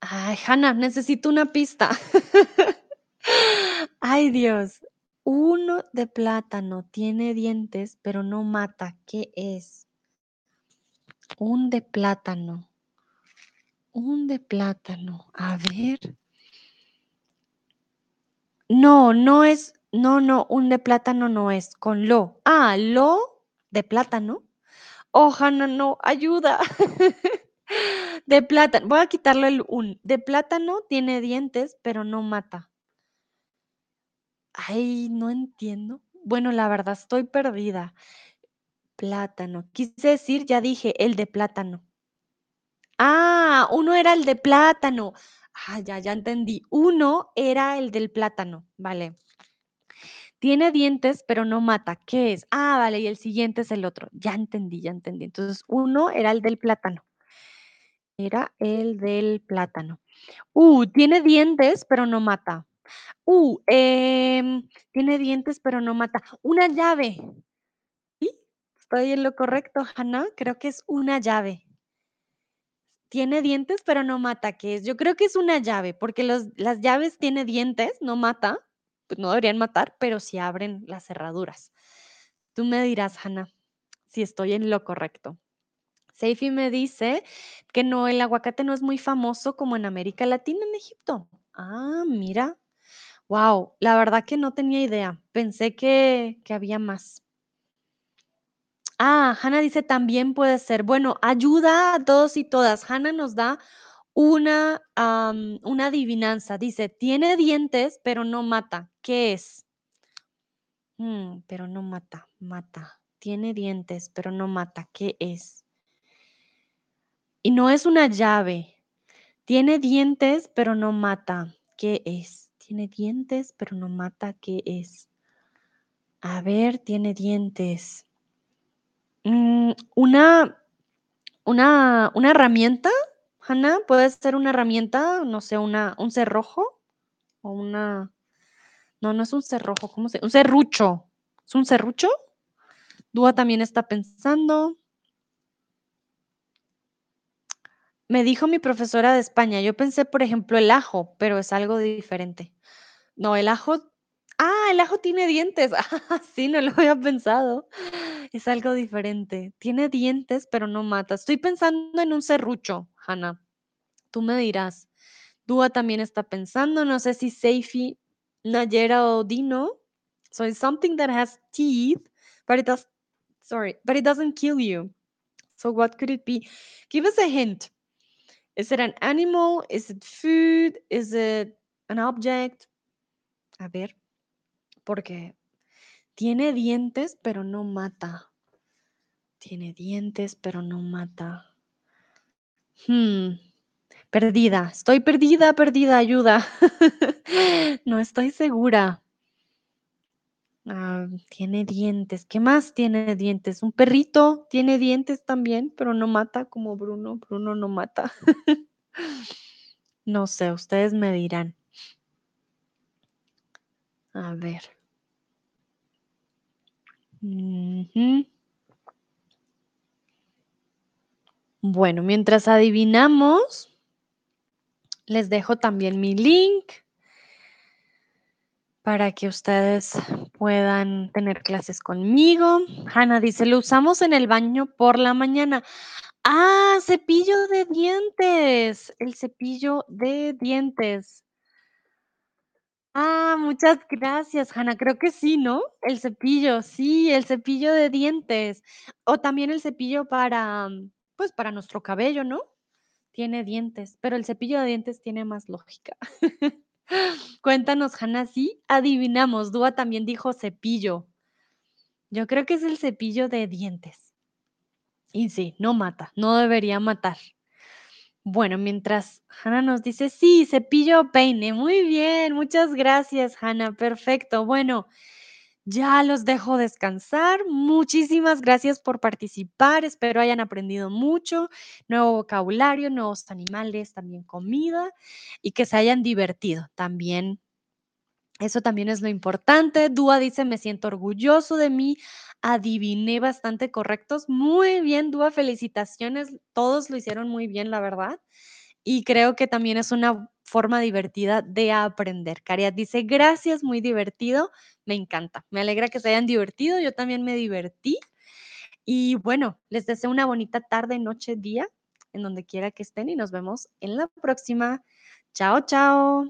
Ay, Hannah, necesito una pista. Ay, Dios. Uno de plátano tiene dientes, pero no mata. ¿Qué es? Un de plátano. Un de plátano. A ver. No, no es. No, no, un de plátano no es. Con lo. Ah, lo de plátano. Oh, no, ayuda. de plátano. Voy a quitarle el un. De plátano tiene dientes, pero no mata. Ay, no entiendo. Bueno, la verdad, estoy perdida. Plátano. Quise decir, ya dije, el de plátano. Ah, uno era el de plátano. Ah, ya, ya entendí. Uno era el del plátano. Vale. Tiene dientes, pero no mata. ¿Qué es? Ah, vale, y el siguiente es el otro. Ya entendí, ya entendí. Entonces, uno era el del plátano. Era el del plátano. Uh, tiene dientes, pero no mata. Uh, em, tiene dientes, pero no mata. Una llave. ¿Sí? Estoy en lo correcto, Hannah. Creo que es una llave. Tiene dientes, pero no mata. ¿Qué es? Yo creo que es una llave, porque las llaves tiene dientes, no mata. Pues no deberían matar, pero sí abren las cerraduras. Tú me dirás, Hannah, si estoy en lo correcto. Seifi me dice que no, el aguacate no es muy famoso como en América Latina, en Egipto. Ah, mira. Wow, la verdad que no tenía idea. Pensé que, que había más. Ah, Hannah dice también puede ser. Bueno, ayuda a todos y todas. Hannah nos da una, una adivinanza. Dice, tiene dientes, pero no mata. ¿Qué es? Mm, pero no mata, mata. Tiene dientes, pero no mata. ¿Qué es? Y no es una llave. Tiene dientes, pero no mata. ¿Qué es? Tiene dientes, pero no mata. ¿Qué es? A ver, tiene dientes. Mm, una, una, una herramienta, Hannah, puede ser una herramienta, no sé, una, un cerrojo o una, no, no es un cerrojo, ¿cómo se? Un serrucho. ¿Es un serrucho? Dúa también está pensando. Me dijo mi profesora de España, yo pensé, por ejemplo, el ajo, pero es algo diferente. No, el ajo, ah, el ajo tiene dientes. Ah, sí, no lo había pensado. Es algo diferente. Tiene dientes, pero no mata. Estoy pensando en un serrucho, Hannah. Tú me dirás. Dúa también está pensando, no sé si Seifi, Nayera o Dino. So it's something that has teeth, but it does, sorry, but it doesn't kill you. So what could it be? Give us a hint. Is it an animal? Is it food? Is it an object? A ver, porque tiene dientes, pero no mata. Tiene dientes, pero no mata. Hmm. Perdida. Estoy perdida, perdida. Ayuda. no estoy segura. Ah, tiene dientes. ¿Qué más tiene dientes? Un perrito tiene dientes también, pero no mata como Bruno. Bruno no mata. no sé, ustedes me dirán. A ver. Bueno, mientras adivinamos, les dejo también mi link para que ustedes puedan tener clases conmigo. Hanna dice, lo usamos en el baño por la mañana. Ah, cepillo de dientes, el cepillo de dientes. Ah, muchas gracias, Hanna. Creo que sí, ¿no? El cepillo, sí, el cepillo de dientes. O también el cepillo para, pues, para nuestro cabello, ¿no? Tiene dientes, pero el cepillo de dientes tiene más lógica. Cuéntanos, Hanna, sí, adivinamos. Dúa también dijo cepillo. Yo creo que es el cepillo de dientes. Y sí, no mata, no debería matar. Bueno, mientras Hanna nos dice, sí, cepillo peine. Muy bien, muchas gracias, Hanna. Perfecto. Bueno, Ya los dejo descansar. Muchísimas gracias por participar. Espero hayan aprendido mucho, nuevo vocabulario, nuevos animales, también comida y que se hayan divertido también. Eso también es lo importante. Dúa dice, me siento orgulloso de mí. Adiviné bastante correctos. Muy bien, Dúa, felicitaciones. Todos lo hicieron muy bien, la verdad. Y creo que también es una forma divertida de aprender. Cariat dice, gracias, muy divertido. Me encanta. Me alegra que se hayan divertido. Yo también me divertí. Y bueno, les deseo una bonita tarde, noche, día, en donde quiera que estén y nos vemos en la próxima. Chao, chao.